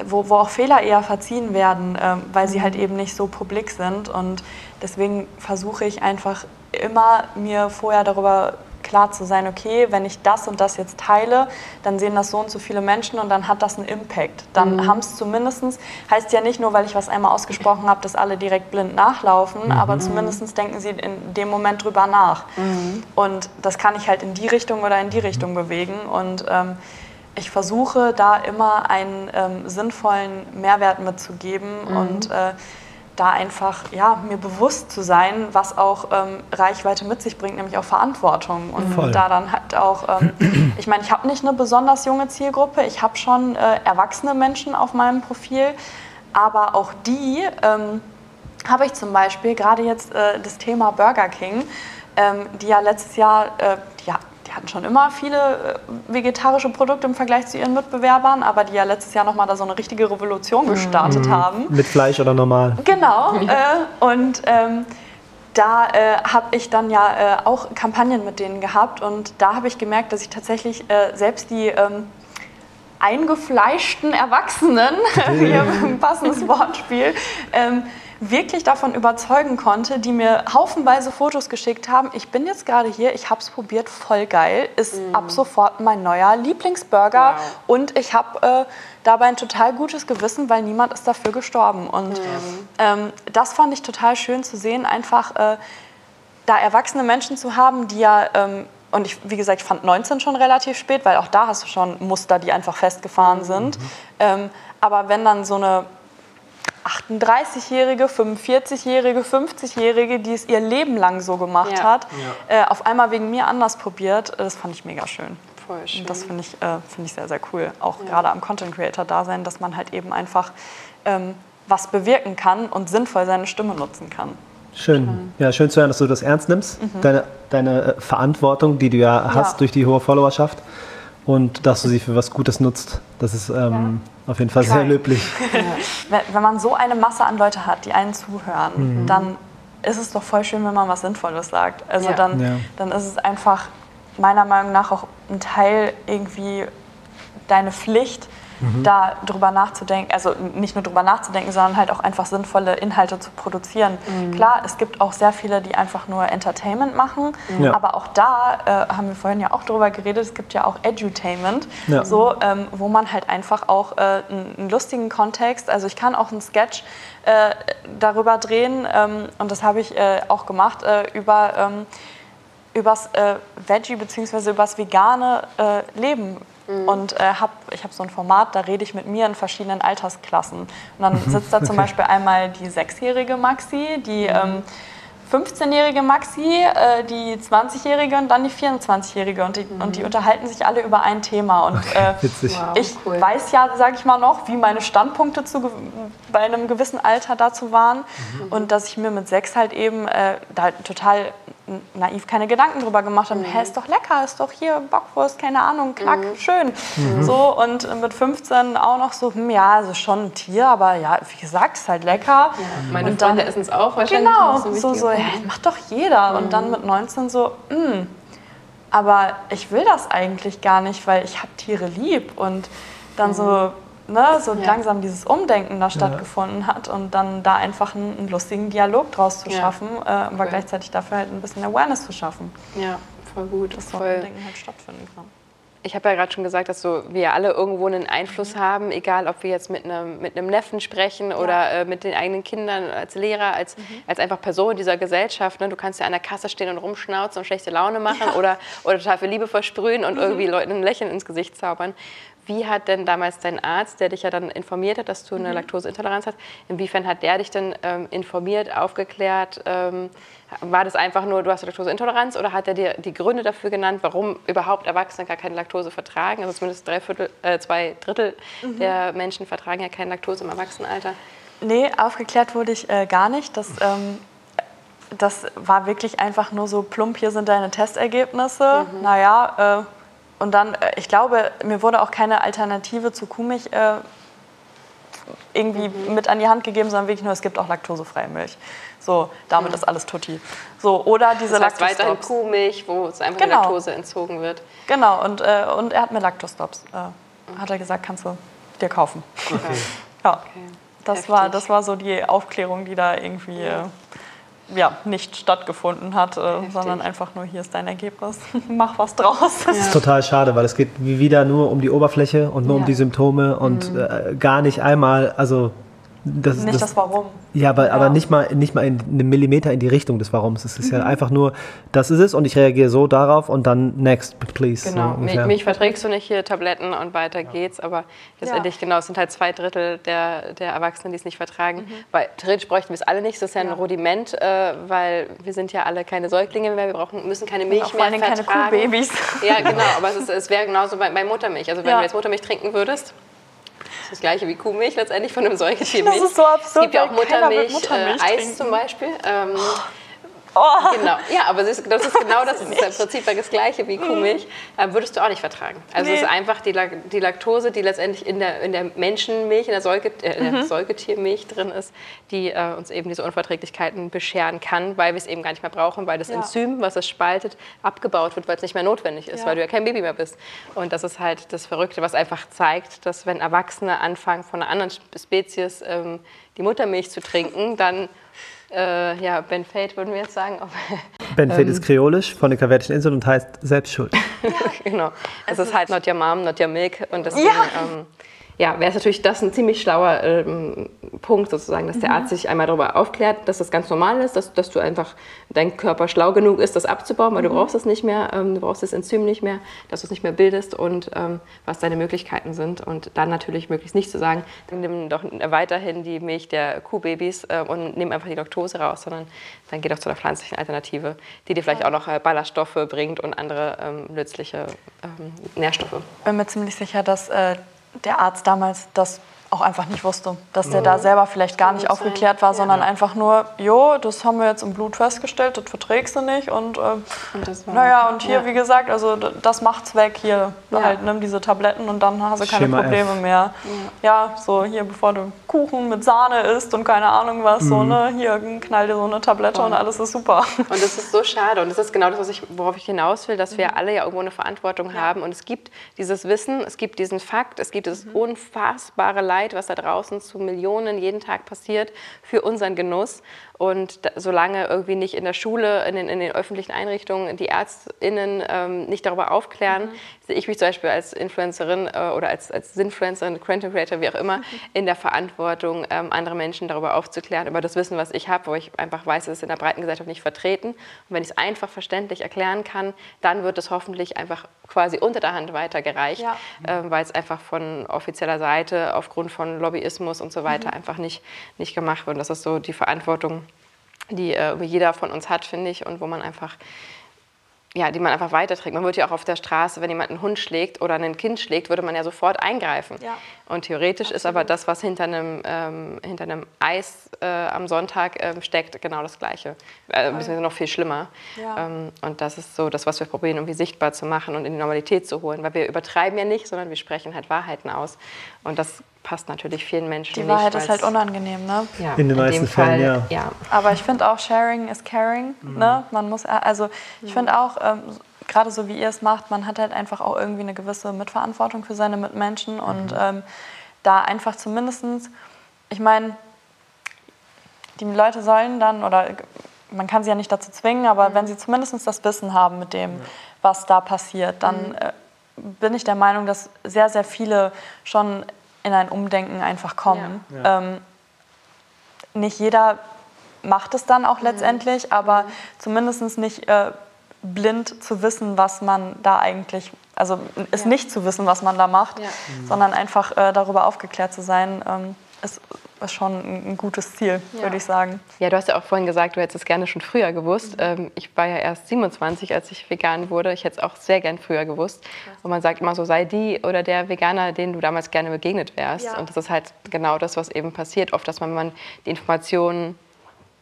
wo, wo auch Fehler eher verziehen werden, ähm, weil sie halt eben nicht so publik sind. Und deswegen versuche ich einfach immer mir vorher darüber klar zu sein, okay, wenn ich das und das jetzt teile, dann sehen das so und so viele Menschen und dann hat das einen Impact. Dann mhm. haben es zumindest, heißt ja nicht nur, weil ich was einmal ausgesprochen habe, dass alle direkt blind nachlaufen, mhm. aber zumindest denken sie in dem Moment drüber nach. Mhm. Und das kann ich halt in die Richtung oder in die Richtung bewegen und ähm, ich versuche da immer einen ähm, sinnvollen Mehrwert mitzugeben mhm. und äh, da einfach ja, mir bewusst zu sein, was auch ähm, Reichweite mit sich bringt, nämlich auch Verantwortung. Und Voll. da dann halt auch, ähm, ich meine, ich habe nicht eine besonders junge Zielgruppe, ich habe schon äh, erwachsene Menschen auf meinem Profil, aber auch die ähm, habe ich zum Beispiel, gerade jetzt äh, das Thema Burger King, ähm, die ja letztes Jahr, äh, die hatten schon immer viele äh, vegetarische Produkte im Vergleich zu ihren Mitbewerbern, aber die ja letztes Jahr nochmal da so eine richtige Revolution gestartet mhm. haben. Mit Fleisch oder normal? Genau. Äh, und ähm, da äh, habe ich dann ja äh, auch Kampagnen mit denen gehabt und da habe ich gemerkt, dass ich tatsächlich äh, selbst die ähm, eingefleischten Erwachsenen, hier ein passendes Wortspiel, ähm, wirklich davon überzeugen konnte, die mir haufenweise Fotos geschickt haben. Ich bin jetzt gerade hier, ich habe es probiert, voll geil, ist mm. ab sofort mein neuer Lieblingsburger wow. und ich habe äh, dabei ein total gutes Gewissen, weil niemand ist dafür gestorben. Und mm. ähm, das fand ich total schön zu sehen, einfach äh, da erwachsene Menschen zu haben, die ja ähm, und ich, wie gesagt, ich fand 19 schon relativ spät, weil auch da hast du schon Muster, die einfach festgefahren mhm. sind. Ähm, aber wenn dann so eine 38-Jährige, 45-Jährige, 50-Jährige, die es ihr Leben lang so gemacht ja. hat, ja. Äh, auf einmal wegen mir anders probiert. Das fand ich mega schön. Voll schön. Und das finde ich, äh, find ich sehr, sehr cool. Auch ja. gerade am Content Creator Dasein, dass man halt eben einfach ähm, was bewirken kann und sinnvoll seine Stimme nutzen kann. Schön. Ja, schön zu hören, dass du das ernst nimmst. Mhm. Deine, deine äh, Verantwortung, die du ja hast ja. durch die hohe Followerschaft und dass du sie für was Gutes nutzt. Das ist ähm, ja. Auf jeden Fall Klar. sehr löblich. Ja. Wenn man so eine Masse an Leute hat, die einen zuhören, mhm. dann ist es doch voll schön, wenn man was Sinnvolles sagt. Also ja. Dann, dann ist es einfach meiner Meinung nach auch ein Teil irgendwie deine Pflicht, mhm. da drüber nachzudenken, also nicht nur drüber nachzudenken, sondern halt auch einfach sinnvolle Inhalte zu produzieren. Mhm. Klar, es gibt auch sehr viele, die einfach nur Entertainment machen, ja. aber auch da äh, haben wir vorhin ja auch drüber geredet, es gibt ja auch Edutainment, ja. so, ähm, wo man halt einfach auch äh, einen, lustigen Kontext, also ich kann auch einen Sketch äh, darüber drehen ähm, und das habe ich äh, auch gemacht, äh, über ähm, übers äh, Veggie bzw. übers vegane äh, Leben Mhm. Und äh, hab, ich habe so ein Format, da rede ich mit mir in verschiedenen Altersklassen. Und dann mhm. sitzt da zum Beispiel einmal die sechsjährige Maxi, die mhm. ähm, 15-jährige Maxi, äh, die 20-jährige und dann die 24-jährige. Und, die, mhm. und die unterhalten sich alle über ein Thema. Und äh, wow, ich cool. weiß ja, sage ich mal noch, wie meine Standpunkte zu, bei einem gewissen Alter dazu waren. Mhm. Und dass ich mir mit sechs halt eben äh, da total naiv keine Gedanken drüber gemacht habe. Mhm. Hä, ist doch lecker, ist doch hier Bockwurst, keine Ahnung, knack, mhm. schön. Mhm. So, und mit 15 auch noch so, hm, ja, also schon ein Tier, aber ja, wie gesagt, ist halt lecker. Ja, meine und Freunde essen es auch wahrscheinlich. Genau, so, so, ja, macht doch jeder. Und dann mhm. mit 19 so, mh, hm, aber ich will das eigentlich gar nicht, weil ich habe Tiere lieb. Und dann so, mhm ne, so ja. langsam dieses Umdenken da stattgefunden hat und dann da einfach einen, einen lustigen Dialog draus zu schaffen, äh, aber gleichzeitig dafür halt ein bisschen Awareness zu schaffen. Ja, voll gut. Dass so ein Umdenken halt stattfinden kann. Ich habe ja gerade schon gesagt, dass so wir alle irgendwo einen Einfluss mhm. haben, egal ob wir jetzt mit einem, mit einem Neffen sprechen oder äh, mit den eigenen Kindern als Lehrer, als, mhm. als einfach Person dieser Gesellschaft. Ne? Du kannst ja an der Kasse stehen und rumschnauzen und schlechte Laune machen ja. oder, oder total viel Liebe versprühen und mhm. irgendwie Leuten ein Lächeln ins Gesicht zaubern. Wie hat denn damals dein Arzt, der dich ja dann informiert hat, dass du eine mhm. Laktoseintoleranz hast, inwiefern hat der dich denn ähm, informiert, aufgeklärt? Ähm, war das einfach nur, du hast Laktoseintoleranz oder hat er dir die Gründe dafür genannt, warum überhaupt Erwachsene gar keine Laktose vertragen? Also zumindest drei Viertel, äh, zwei Drittel mhm. der Menschen vertragen ja keine Laktose im Erwachsenenalter. Nee, aufgeklärt wurde ich äh, gar nicht. Das, ähm, das war wirklich einfach nur so plump, hier sind deine Testergebnisse. Mhm. Naja, äh, und dann, äh, ich glaube, mir wurde auch keine Alternative zu Kuhmilch äh, irgendwie mhm. mit an die Hand gegeben, sondern wirklich nur, es gibt auch laktosefreie Milch. So, damit mhm. ist alles tutti. So, oder diese das heißt weiterhin Kuhmilch, wo es einfach genau. Laktose entzogen wird. Genau, und, äh, und er hat mir Laktostops, äh, okay. hat er gesagt, kannst du dir kaufen. Okay. ja, okay. Das, war, das war so die Aufklärung, die da irgendwie... Ja. Ja, nicht stattgefunden hat, äh, sondern einfach nur, hier ist dein Ergebnis, mach was draus. Das ist total schade, weil es geht wieder nur um die Oberfläche und nur ja. um die Symptome und mhm. äh, gar nicht einmal, also das, nicht das, das Warum. Ja, aber, ja. aber nicht mal, nicht mal in einem Millimeter in die Richtung des Warums. Es ist mhm. ja einfach nur, das ist es und ich reagiere so darauf und dann next, please. Genau, so mich, mich, verträgst du nicht hier Tabletten und weiter ja. geht's, aber letztendlich, ja. genau, es sind halt zwei Drittel der, der Erwachsenen, die es nicht vertragen. Mhm. Weil theoretisch bräuchten wir es alle nicht, das ist ja ein Rudiment, äh, weil wir sind ja alle keine Säuglinge mehr, wir brauchen, müssen keine Milch und mehr vertragen. keine Kuhbabys. Ja, genau, aber es, es wäre genauso bei, bei Muttermilch. Also wenn du jetzt Muttermilch trinken würdest, das gleiche wie Kuhmilch letztendlich von einem Säugetiermilch. Das ist so absurd. Es gibt ja auch Muttermilch, Muttermilch äh, Eis zum Beispiel. Ähm, Oh. Genau, ja, aber das ist, das ist genau das, das ist im Prinzip das gleiche wie Kuhmilch, äh, würdest du auch nicht vertragen. Also nee. es ist einfach die, die, Laktose, die letztendlich in der, in der Menschenmilch, in der, Säuge, äh, in der mhm. Säugetiermilch drin ist, die äh, uns eben diese Unverträglichkeiten bescheren kann, weil wir es eben gar nicht mehr brauchen, weil das ja. Enzym, was es spaltet, abgebaut wird, weil es nicht mehr notwendig ist, ja. weil du ja kein Baby mehr bist. Und das ist halt das Verrückte, was einfach zeigt, dass wenn Erwachsene anfangen, von einer anderen Spezies ähm, die Muttermilch zu trinken, dann äh, ja, Ben Fate würden wir jetzt sagen. ben Fate ähm, ist kreolisch von den Kavertischen Inseln und heißt Selbstschuld. ja, genau. Es ist halt not your mom, not your milk. Und deswegen, ja. ähm, ja, wäre es natürlich das ein ziemlich schlauer ähm, Punkt sozusagen, dass der mhm. Arzt sich einmal darüber aufklärt, dass das ganz normal ist, dass, dass du einfach, dein Körper schlau genug ist, das abzubauen, weil mhm. du brauchst es nicht mehr, ähm, du brauchst das Enzym nicht mehr, dass du es nicht mehr bildest und ähm, was deine Möglichkeiten sind. Und dann natürlich möglichst nicht zu sagen, nimm doch weiterhin die Milch der Kuhbabys äh, und nimm einfach die Laktose raus, sondern dann geh doch zu einer pflanzlichen Alternative, die dir vielleicht auch noch äh, Ballaststoffe bringt und andere ähm, nützliche ähm, Nährstoffe. Ich bin mir ziemlich sicher, dass äh, der Arzt damals das auch einfach nicht wusste, dass der da selber vielleicht gar nicht aufgeklärt war, sondern ja. einfach nur, jo, das haben wir jetzt im Blut festgestellt, das verträgst du nicht und, äh, und naja, und hier, ja. wie gesagt, also das macht's weg, hier, ja. halt, nimm diese Tabletten und dann hast du keine Schema Probleme F. mehr. Ja. so hier, bevor du Kuchen mit Sahne isst und keine Ahnung was, mhm. so, ne, hier, knall dir so eine Tablette Voll. und alles ist super. Und das ist so schade und das ist genau das, was ich, worauf ich hinaus will, dass wir mhm. alle ja irgendwo eine Verantwortung haben und es gibt dieses Wissen, es gibt diesen Fakt, es gibt dieses mhm. unfassbare Leid, Leid, was da draußen zu Millionen jeden Tag passiert, für unseren Genuss. Und solange irgendwie nicht in der Schule, in den, in den öffentlichen Einrichtungen die ÄrztInnen ähm, nicht darüber aufklären, mhm. sehe ich mich zum Beispiel als Influencerin äh, oder als, als Sinfluencerin, Content Creator, wie auch immer, mhm. in der Verantwortung, ähm, andere Menschen darüber aufzuklären, über das Wissen, was ich habe, wo ich einfach weiß, es ist in der breiten Gesellschaft nicht vertreten. Und wenn ich es einfach verständlich erklären kann, dann wird es hoffentlich einfach quasi unter der Hand weitergereicht, ja. ähm, weil es einfach von offizieller Seite aufgrund von Lobbyismus und so weiter mhm. einfach nicht, nicht gemacht wird. Und das ist so die Verantwortung, die äh, jeder von uns hat, finde ich, und wo man einfach ja, die man einfach weiterträgt. Man würde ja auch auf der Straße, wenn jemand einen Hund schlägt oder ein Kind schlägt, würde man ja sofort eingreifen. Ja. Und theoretisch Absolut. ist aber das, was hinter einem, ähm, hinter einem Eis äh, am Sonntag äh, steckt, genau das Gleiche. Äh, beziehungsweise noch viel schlimmer. Ja. Ähm, und das ist so das, was wir probieren, irgendwie sichtbar zu machen und in die Normalität zu holen. Weil wir übertreiben ja nicht, sondern wir sprechen halt Wahrheiten aus. Und das passt natürlich vielen Menschen Die nicht. Die Wahrheit ist halt unangenehm, ne? Ja, in den in meisten Fällen, ja. ja. Aber ich finde auch, Sharing is Caring. Mhm. Ne? Man muss, also ich finde auch, ähm, gerade so wie ihr es macht, man hat halt einfach auch irgendwie eine gewisse Mitverantwortung für seine Mitmenschen mhm. und ähm, da einfach zumindest, ich meine, die Leute sollen dann, oder man kann sie ja nicht dazu zwingen, aber mhm. wenn sie zumindest das Wissen haben mit dem, ja. was da passiert, dann mhm. äh, bin ich der Meinung, dass sehr, sehr viele schon in ein Umdenken einfach kommen. Ja. Ähm, nicht jeder macht es dann auch mhm. letztendlich, aber mhm. zumindest nicht äh, blind zu wissen, was man da eigentlich, also es ja. nicht zu wissen, was man da macht, ja. mhm. sondern einfach äh, darüber aufgeklärt zu sein. Ähm, ist ist schon ein, gutes Ziel, ja. würde ich sagen. Ja, du hast ja auch vorhin gesagt, du hättest es gerne schon früher gewusst. Mhm. Ähm, ich war ja erst 27, als ich vegan wurde. Ich hätte es auch sehr gern früher gewusst. Und man sagt immer so, sei die oder der Veganer, den du damals gerne begegnet wärst. Ja. Und das ist halt genau das, was eben passiert. Oft, dass man, man die Informationen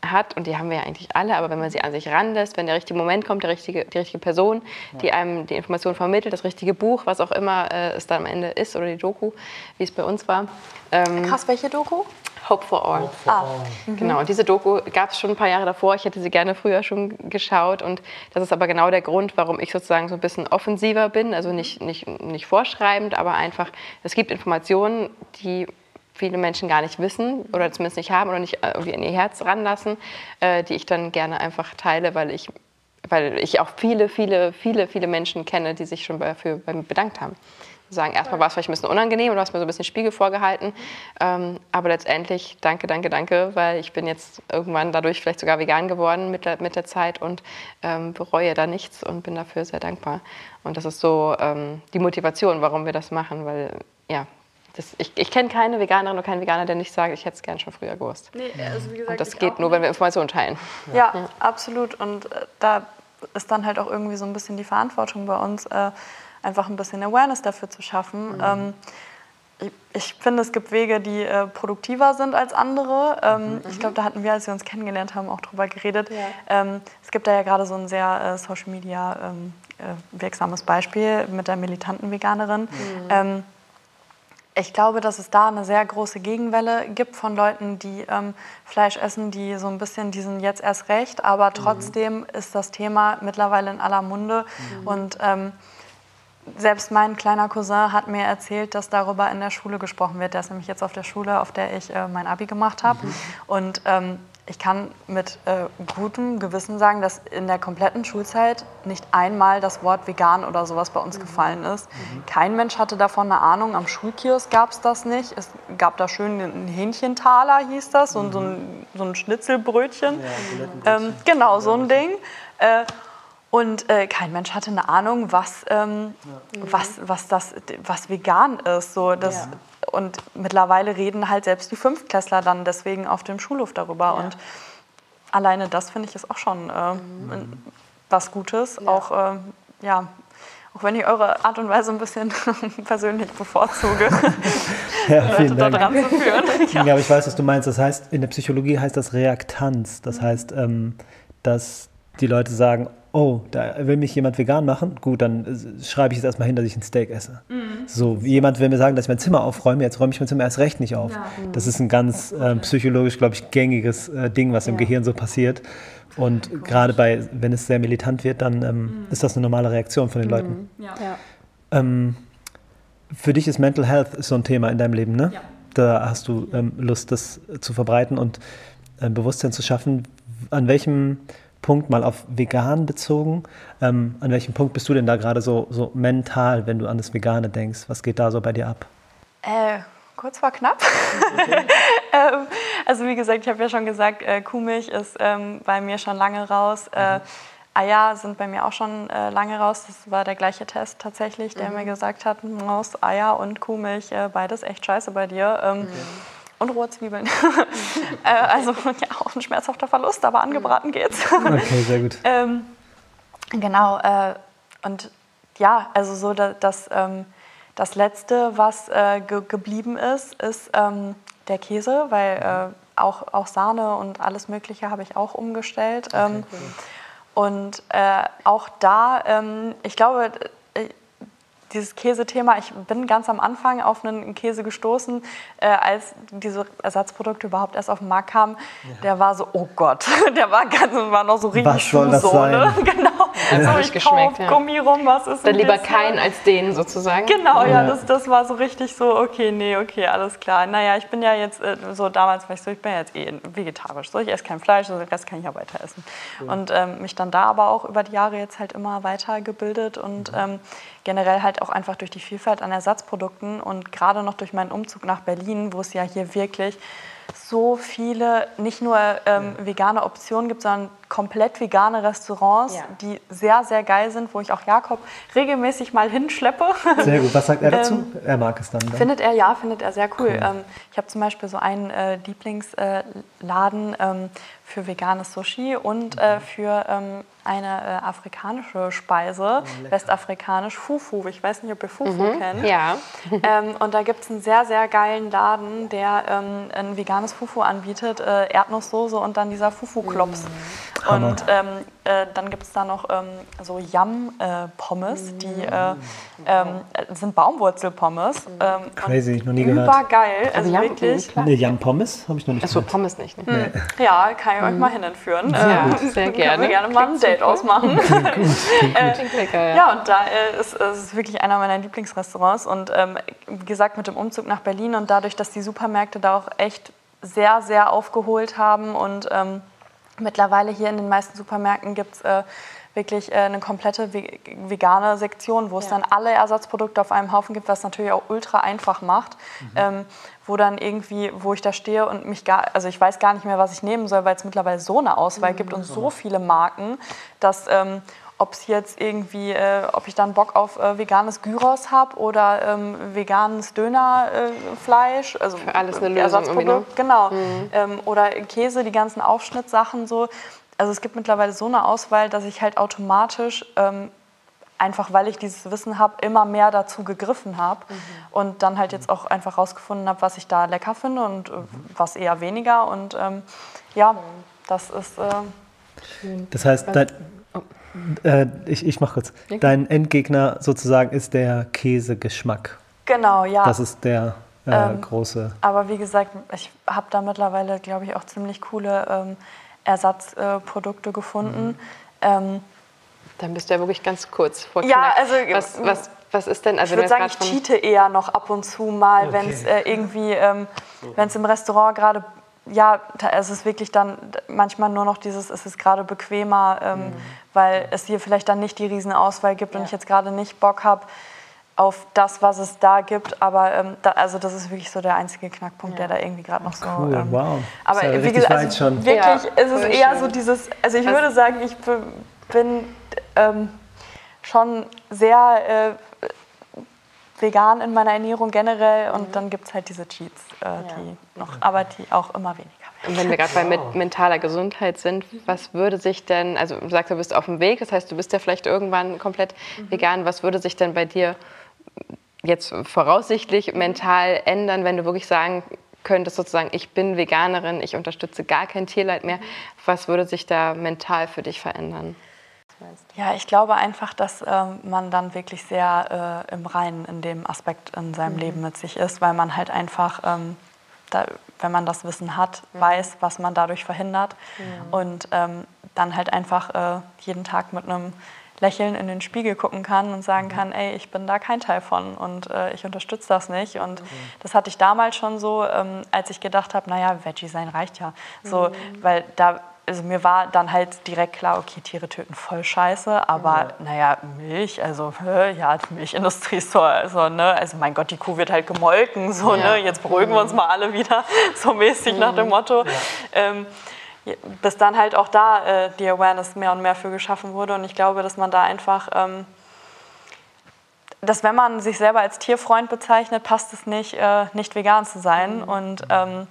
hat, und die haben wir ja eigentlich alle, aber wenn man sie an sich ranlässt, wenn der richtige Moment kommt, der richtige, die richtige Person, die einem die Information vermittelt, das richtige Buch, was auch immer äh, es dann am Ende ist, oder die Doku, wie es bei uns war. Ähm, Krass, welche Doku? Hope for All. Hope for ah. all. Mhm. Genau, diese Doku gab es schon ein paar Jahre davor. Ich hätte sie gerne früher schon geschaut. Und das ist aber genau der Grund, warum ich sozusagen so ein bisschen offensiver bin. Also nicht, nicht, nicht vorschreibend, aber einfach, es gibt Informationen, die viele Menschen gar nicht wissen oder zumindest nicht haben oder nicht äh, irgendwie in ihr Herz ranlassen, äh, die ich dann gerne einfach teile, weil ich, weil ich auch viele, viele, viele, viele Menschen kenne, die sich schon dafür bei mir bedankt haben sagen, erstmal war es vielleicht ein bisschen unangenehm und du hast mir so ein bisschen Spiegel vorgehalten. Ähm, aber letztendlich danke, danke, danke, weil ich bin jetzt irgendwann dadurch vielleicht sogar vegan geworden mit der, mit der Zeit und ähm, bereue da nichts und bin dafür sehr dankbar. Und das ist so ähm, die Motivation, warum wir das machen, weil ja, das, ich, ich kenne keine Veganerin oder keinen Veganer, der nicht sagt, ich hätte es gerne schon früher gewusst. Nee, also wie gesagt, und das geht nur, wenn wir Informationen teilen. Ja, ja. absolut. Und äh, da ist dann halt auch irgendwie so ein bisschen die Verantwortung bei uns. Äh, einfach ein bisschen Awareness dafür zu schaffen. Mhm. Ähm, ich, ich, finde, es gibt Wege, die äh, produktiver sind als andere. Ähm, mhm. Ich glaube, da hatten wir, als wir uns kennengelernt haben, auch drüber geredet. Ja. Ähm, es gibt da ja gerade so ein sehr äh, Social Media ähm, äh, wirksames Beispiel mit der militanten Veganerin. Mhm. Ich glaube, dass es da eine sehr große Gegenwelle gibt von Leuten, die ähm, Fleisch essen, die so ein bisschen diesen jetzt erst recht, aber mhm. trotzdem ist das Thema mittlerweile in aller Munde mhm. und ähm, selbst mein kleiner Cousin hat mir erzählt, dass darüber in der Schule gesprochen wird. Der ist nämlich jetzt auf der Schule, auf der ich äh, mein Abi gemacht habe. Mhm. Und ähm, ich kann mit äh, gutem Gewissen sagen, dass in der kompletten Schulzeit nicht einmal das Wort vegan oder sowas bei uns mhm. gefallen ist. Mhm. Kein Mensch hatte davon eine Ahnung. Am Schulkiosk gab es das nicht. Es gab da schön einen Hähnchentaler, hieß das, und so, ein, so ein Schnitzelbrötchen. Ja, ähm, genau, so ein Ding. Äh, und äh, kein Mensch hatte eine Ahnung, was, ähm, ja. was, was, das, was vegan ist. So, das, ja. Und mittlerweile reden halt selbst die Fünftklässler dann deswegen auf dem Schulhof darüber. Ja. Und alleine das finde ich ist auch schon äh, mhm. was Gutes. Auch, äh, ja, auch wenn ich eure Art und Weise ein bisschen persönlich bevorzuge, ja, Leute da dran zu führen. ja. aber ich weiß, was du meinst. Das heißt, in der Psychologie heißt das Reaktanz. Das mhm. heißt, ähm, dass die Leute sagen, oh, da will mich jemand vegan machen, gut, dann schreibe ich es erstmal hin, dass ich ein Steak esse. Mhm. So, jemand will mir sagen, dass ich mein Zimmer aufräume, jetzt räume ich mein Zimmer erst recht nicht auf. Ja. Das ist ein ganz äh, psychologisch, glaube ich, gängiges äh, Ding, was ja. im Gehirn so passiert. Und cool. gerade bei, wenn es sehr militant wird, dann ähm, mhm. ist das eine normale Reaktion von den mhm. Leuten. Ja. Ähm, für dich ist Mental Health so ein Thema in deinem Leben, ne? Ja. Da hast du ähm, Lust, das zu verbreiten und äh, Bewusstsein zu schaffen. An welchem Punkt mal auf vegan bezogen. Ähm, an welchem Punkt bist du denn da gerade so, so mental, wenn du an das Vegane denkst? Was geht da so bei dir ab? Äh, kurz vor knapp. Okay. ähm, also wie gesagt, ich habe ja schon gesagt, äh, Kuhmilch ist ähm, bei mir schon lange raus. Äh, mhm. Eier sind bei mir auch schon äh, lange raus. Das war der gleiche Test tatsächlich, der mhm. mir gesagt hat, Maus, Eier und Kuhmilch, äh, beides echt scheiße bei dir. Mhm und rohe Zwiebeln. äh, also ja, auch ein schmerzhafter Verlust, aber angebraten geht's. okay, sehr gut. ähm, genau. Äh, und ja, also so das, ähm, das Letzte, was äh, ge geblieben ist, ist ähm, der Käse, weil äh, auch, auch Sahne und alles Mögliche habe ich auch umgestellt. Okay, ähm, cool. Und äh, auch da, ähm, ich glaube, dieses Käsethema, ich bin ganz am Anfang auf einen Käse gestoßen, äh, als diese Ersatzprodukte überhaupt erst auf den Markt kamen. Ja. Der war so, oh Gott, der war ganz, war noch so richtig Was soll das sein? genau. Ja. So, ich geschmeckt, ja. Gummi rum, was ist Dann lieber keinen als den sozusagen. Genau, ja, Das, das war so richtig so, okay, nee, okay, alles klar. Naja, ich bin ja jetzt, äh, so damals war ich so, ich bin ja jetzt eh vegetarisch, so, ich esse kein Fleisch, also den Rest kann ich ja weiter essen. Mhm. Und ähm, mich dann da aber auch über die Jahre jetzt halt immer weitergebildet und mhm. ähm, generell halt auch einfach durch die Vielfalt an Ersatzprodukten und gerade noch durch meinen Umzug nach Berlin, wo es ja hier wirklich so viele nicht nur ähm, vegane Optionen gibt, sondern komplett vegane Restaurants, ja. die sehr, sehr geil sind, wo ich auch Jakob regelmäßig mal hinschleppe. Sehr gut. Was sagt er dazu? Ähm, er mag es dann, dann, Findet er, ja, findet er sehr cool. cool. Ähm, ich habe zum Beispiel so einen äh, Lieblingsladen äh, für veganes Sushi und äh, mhm. für ähm, eine äh, afrikanische Speise, oh, westafrikanisch, Fufu. Ich weiß nicht, ob ihr Fufu mhm. kennt. Ja. Ähm, und da gibt es einen sehr, sehr geilen Laden, der ähm, ein veganes Fufu anbietet, äh, Erdnusssoße und dann dieser Fufu-Klops. Mhm. Und ähm, äh, dann gibt es da noch ähm, so Yum-Pommes, die äh, ähm, sind Baumwurzelpommes. Ähm, Crazy, noch nie gehört. Übergeil, also, also wirklich. Ne, Yum-Pommes habe ich noch nicht Achso, Pommes nicht. Ne? Nee. Ja, kann ich euch mal hinentführen. Ja, ähm, sehr gerne. Wir gerne mal ein Date ausmachen. äh, ja, und da äh, ist es wirklich einer meiner Lieblingsrestaurants. Und ähm, wie gesagt, mit dem Umzug nach Berlin und dadurch, dass die Supermärkte da auch echt sehr, sehr aufgeholt haben und ähm, Mittlerweile hier in den meisten Supermärkten gibt es äh, wirklich äh, eine komplette vegane Sektion, wo es dann alle Ersatzprodukte auf einem Haufen gibt, was natürlich auch ultra einfach macht. Mhm. Ähm, wo dann irgendwie, wo ich da stehe und mich gar, also ich weiß gar nicht mehr, was ich nehmen soll, weil es mittlerweile so eine Auswahl mhm. gibt und so viele Marken, dass ähm, ob es jetzt irgendwie, äh, ob ich dann Bock auf äh, veganes Gyros habe oder ähm, veganes Dönerfleisch, äh, also Für alles eine Lösung Ersatzprodukt, genau, mhm. ähm, oder Käse, die ganzen Aufschnittsachen so. Also es gibt mittlerweile so eine Auswahl, dass ich halt automatisch ähm, einfach weil ich dieses Wissen habe, immer mehr dazu gegriffen habe mhm. und dann halt jetzt auch einfach rausgefunden habe, was ich da lecker finde und äh, was eher weniger. Und ähm, ja, das ist. Äh, das heißt, da, äh, ich ich mache kurz. Okay. Dein Endgegner sozusagen ist der Käsegeschmack. Genau, ja. Das ist der äh, ähm, große. Aber wie gesagt, ich habe da mittlerweile, glaube ich, auch ziemlich coole ähm, Ersatzprodukte gefunden. Mhm. Ähm, Dann bist du ja wirklich ganz kurz vor Ja, also was, was, was ist denn? Also ich würde sagen, ich cheate eher noch ab und zu mal, okay. wenn es äh, irgendwie, ähm, wenn es im Restaurant gerade ja, es ist wirklich dann manchmal nur noch dieses, es ist gerade bequemer, ähm, mhm. weil es hier vielleicht dann nicht die Riesenauswahl gibt ja. und ich jetzt gerade nicht Bock habe auf das, was es da gibt. Aber ähm, da, also das ist wirklich so der einzige Knackpunkt, ja. der da irgendwie gerade noch so. Cool, ähm, wow. Aber ja wie gesagt, also schon. wirklich ja, ist es eher schön. so dieses. Also ich also würde sagen, ich bin ähm, schon sehr äh, vegan in meiner Ernährung generell und mhm. dann gibt es halt diese Cheats, äh, die noch, aber die auch immer weniger. Und wenn wir gerade bei wow. mentaler Gesundheit sind, was würde sich denn, also du sagst, du bist auf dem Weg, das heißt, du bist ja vielleicht irgendwann komplett mhm. vegan, was würde sich denn bei dir jetzt voraussichtlich mental ändern, wenn du wirklich sagen könntest, sozusagen, ich bin Veganerin, ich unterstütze gar kein Tierleid mehr. Was würde sich da mental für dich verändern? Ja, ich glaube einfach, dass ähm, man dann wirklich sehr äh, im Reinen in dem Aspekt in seinem mhm. Leben mit sich ist, weil man halt einfach, ähm, da, wenn man das Wissen hat, mhm. weiß, was man dadurch verhindert mhm. und ähm, dann halt einfach äh, jeden Tag mit einem Lächeln in den Spiegel gucken kann und sagen mhm. kann, ey, ich bin da kein Teil von und äh, ich unterstütze das nicht. Und mhm. das hatte ich damals schon so, ähm, als ich gedacht habe, naja, Veggie sein reicht ja. So, mhm. weil da also mir war dann halt direkt klar, okay, Tiere töten voll scheiße, aber ja. naja, Milch, also ja, die Milchindustrie ist so, also, ne, also mein Gott, die Kuh wird halt gemolken, so, ja. ne, jetzt beruhigen wir uns mal alle wieder, so mäßig nach dem Motto. Ja. Ähm, bis dann halt auch da äh, die Awareness mehr und mehr für geschaffen wurde. Und ich glaube, dass man da einfach, ähm, dass wenn man sich selber als Tierfreund bezeichnet, passt es nicht, äh, nicht vegan zu sein. Mhm. Und ähm,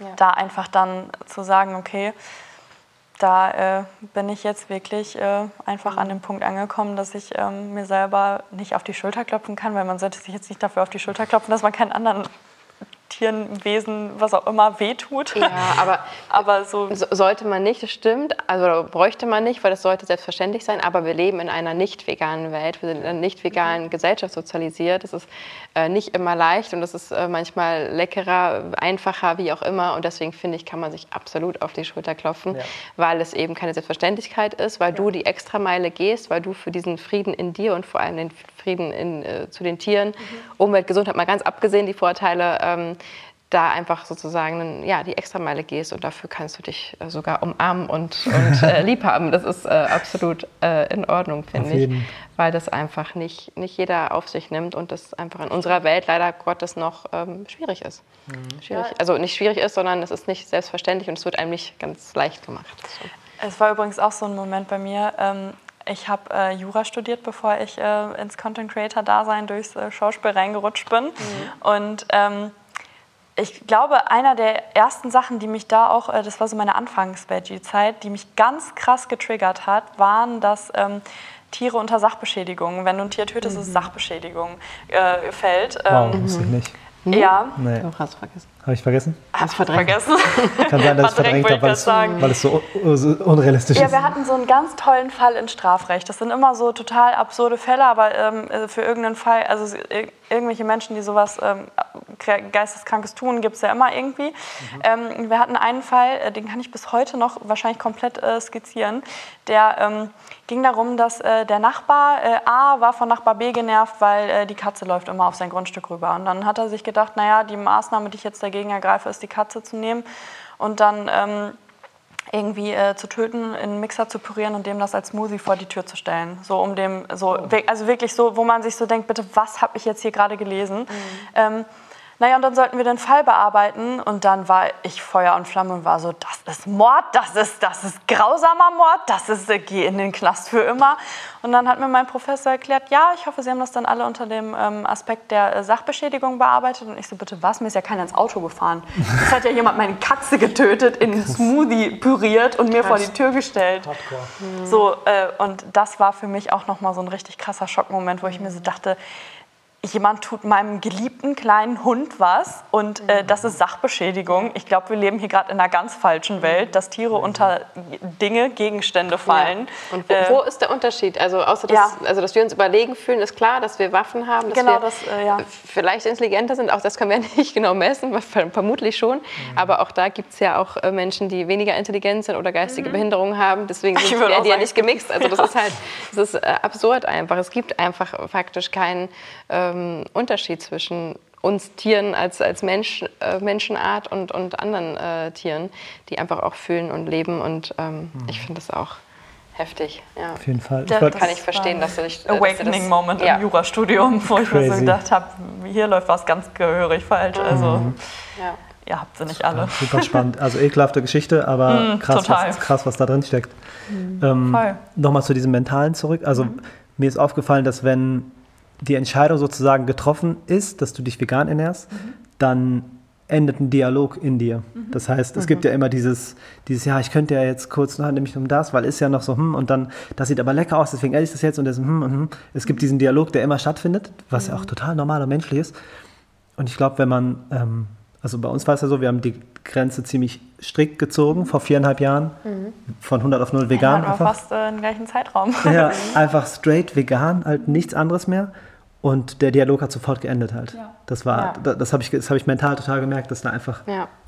ja. da einfach dann zu sagen, okay, da äh, bin ich jetzt wirklich äh, einfach an dem Punkt angekommen, dass ich ähm, mir selber nicht auf die Schulter klopfen kann, weil man sollte sich jetzt nicht dafür auf die Schulter klopfen, dass man keinen anderen Tieren, Wesen, was auch immer wehtut. Ja, aber, aber so, sollte man nicht, das stimmt, also bräuchte man nicht, weil das sollte selbstverständlich sein, aber wir leben in einer nicht veganen Welt, wir sind in einer nicht veganen Gesellschaft sozialisiert. Es ist äh, nicht immer leicht und es ist äh, manchmal leckerer, einfacher, wie auch immer und deswegen finde ich, kann man sich absolut auf die Schulter klopfen, ja. weil es eben keine Selbstverständlichkeit ist, weil ja. du die Extrameile gehst, weil du für diesen Frieden in dir und vor allem den Frieden in, äh, zu den Tieren, mhm. Umwelt, Gesundheit mal ganz abgesehen, die Vorteile, ähm, da einfach sozusagen ja, die Extrameile gehst und dafür kannst du dich äh, sogar umarmen und, und äh, lieb haben. Das ist äh, absolut äh, in Ordnung, finde ich, weil das einfach nicht, nicht jeder auf sich nimmt und das einfach in unserer Welt leider Gottes noch ähm, schwierig ist. Mhm. Schwierig. Also nicht schwierig ist, sondern es ist nicht selbstverständlich und es wird einem nicht ganz leicht gemacht. So. Es war übrigens auch so ein Moment bei mir. Ähm, ich habe äh, Jura studiert, bevor ich äh, ins Content Creator Dasein durchs äh, Schauspiel reingerutscht bin. Mhm. Und ähm, ich glaube, einer der ersten Sachen, die mich da auch, äh, das war so meine Anfangs-Veggie-Zeit, die mich ganz krass getriggert hat, waren, dass ähm, Tiere unter Sachbeschädigung, wenn du ein Tier tötest, mhm. ist es Sachbeschädigung, äh, fällt. Ähm, wow, wusste ich nicht. Ja. Nee. Du hast vergessen. Habe ich vergessen? Hast du vergessen? Kann sein, dass ich verdrängt habe, weil, es, weil es so, so unrealistisch ja, ist. Ja, wir hatten so einen ganz tollen Fall in Strafrecht. Das sind immer so total absurde Fälle, aber ähm, äh, für irgendeinen Fall, also irgendwelche Menschen, die sowas ähm, Geisteskrankes tun, gibt es ja immer irgendwie. Mhm. Ähm, wir hatten einen Fall, äh, den kann ich bis heute noch wahrscheinlich komplett äh, skizzieren, der ähm, ging darum, dass äh, der Nachbar äh, A war von Nachbar B genervt, weil äh, die Katze läuft immer auf sein Grundstück rüber. Und dann hat er sich gedacht, naja, die Maßnahme, die ich jetzt dagegen ergreife, ist die Katze zu nehmen und dann ähm, irgendwie äh, zu töten, in einen Mixer zu pürieren und dem das als Smoothie vor die Tür zu stellen. So um dem, so, oh. also wirklich so, wo man sich so denkt, bitte, was habe ich jetzt hier gerade gelesen? Mhm. Ähm, naja, und dann sollten wir den Fall bearbeiten und dann war ich Feuer und Flamme und war so, das ist Mord, das ist, das ist grausamer Mord, das ist, äh, geh in den Knast für immer. Und dann hat mir mein Professor erklärt, ja, ich hoffe, Sie haben das dann alle unter dem ähm, Aspekt der äh, Sachbeschädigung bearbeitet. Und ich so, bitte was, mir ist ja keiner ins Auto gefahren. Das hat ja jemand meine Katze getötet, in einen Smoothie püriert und mir Krass. vor die Tür gestellt. Mhm. So, äh, und das war für mich auch nochmal so ein richtig krasser Schockmoment, wo ich mir so dachte, jemand tut meinem geliebten kleinen Hund was und äh, das ist Sachbeschädigung. Ich glaube, wir leben hier gerade in einer ganz falschen Welt, dass Tiere unter Dinge, Gegenstände fallen. Ja. Und wo, äh, wo, ist der Unterschied? Also außer dass, ja. also dass wir uns überlegen fühlen, ist klar, dass wir Waffen haben, dass genau, wir das, äh, ja. vielleicht intelligenter sind. Auch das können wir nicht genau messen, vermutlich schon. Mhm. Aber auch da gibt es ja auch äh, Menschen, die weniger intelligent sind oder geistige mhm. Behinderungen haben. Deswegen sind die, die ja nicht gemixt. Also das ist halt, das ist äh, absurd einfach. Es gibt einfach faktisch keinen ähm, Unterschied zwischen uns Tieren als, als Mensch, äh, Menschenart und, und anderen äh, Tieren, die einfach auch fühlen und leben. Und ähm, mhm. ich finde das auch heftig. Ja. Auf jeden Fall. Da, kann ich verstehen, dass du dich. Awakening Moment ja. im Jurastudium, wo Crazy. ich mir so gedacht habe, hier läuft was ganz gehörig falsch. Mhm. Also, ja. ihr habt sie nicht super, alle. Super spannend. Also ekelhafte Geschichte, aber mm, krass, was, krass, was da drin steckt. Mhm. Ähm, Nochmal zu diesem Mentalen zurück. Also, mhm. mir ist aufgefallen, dass wenn die Entscheidung sozusagen getroffen ist, dass du dich vegan ernährst, mhm. dann endet ein Dialog in dir. Mhm. Das heißt, es mhm. gibt ja immer dieses, dieses, ja, ich könnte ja jetzt kurz, na, nehme ich um das, weil ist ja noch so, hm, und dann, das sieht aber lecker aus, deswegen esse ich das jetzt und das, hm, hm. Es gibt diesen Dialog, der immer stattfindet, was ja auch mhm. total normal und menschlich ist. Und ich glaube, wenn man, ähm, also bei uns war es ja so, wir haben die Grenze ziemlich strikt gezogen vor viereinhalb Jahren, mhm. von 100 auf 0 vegan. Ja, einfach. fast äh, im gleichen Zeitraum. Ja, einfach straight vegan, halt nichts anderes mehr. Und der Dialog hat sofort geendet halt. Ja. Das war, ja. das habe ich, hab ich mental total gemerkt, dass da einfach.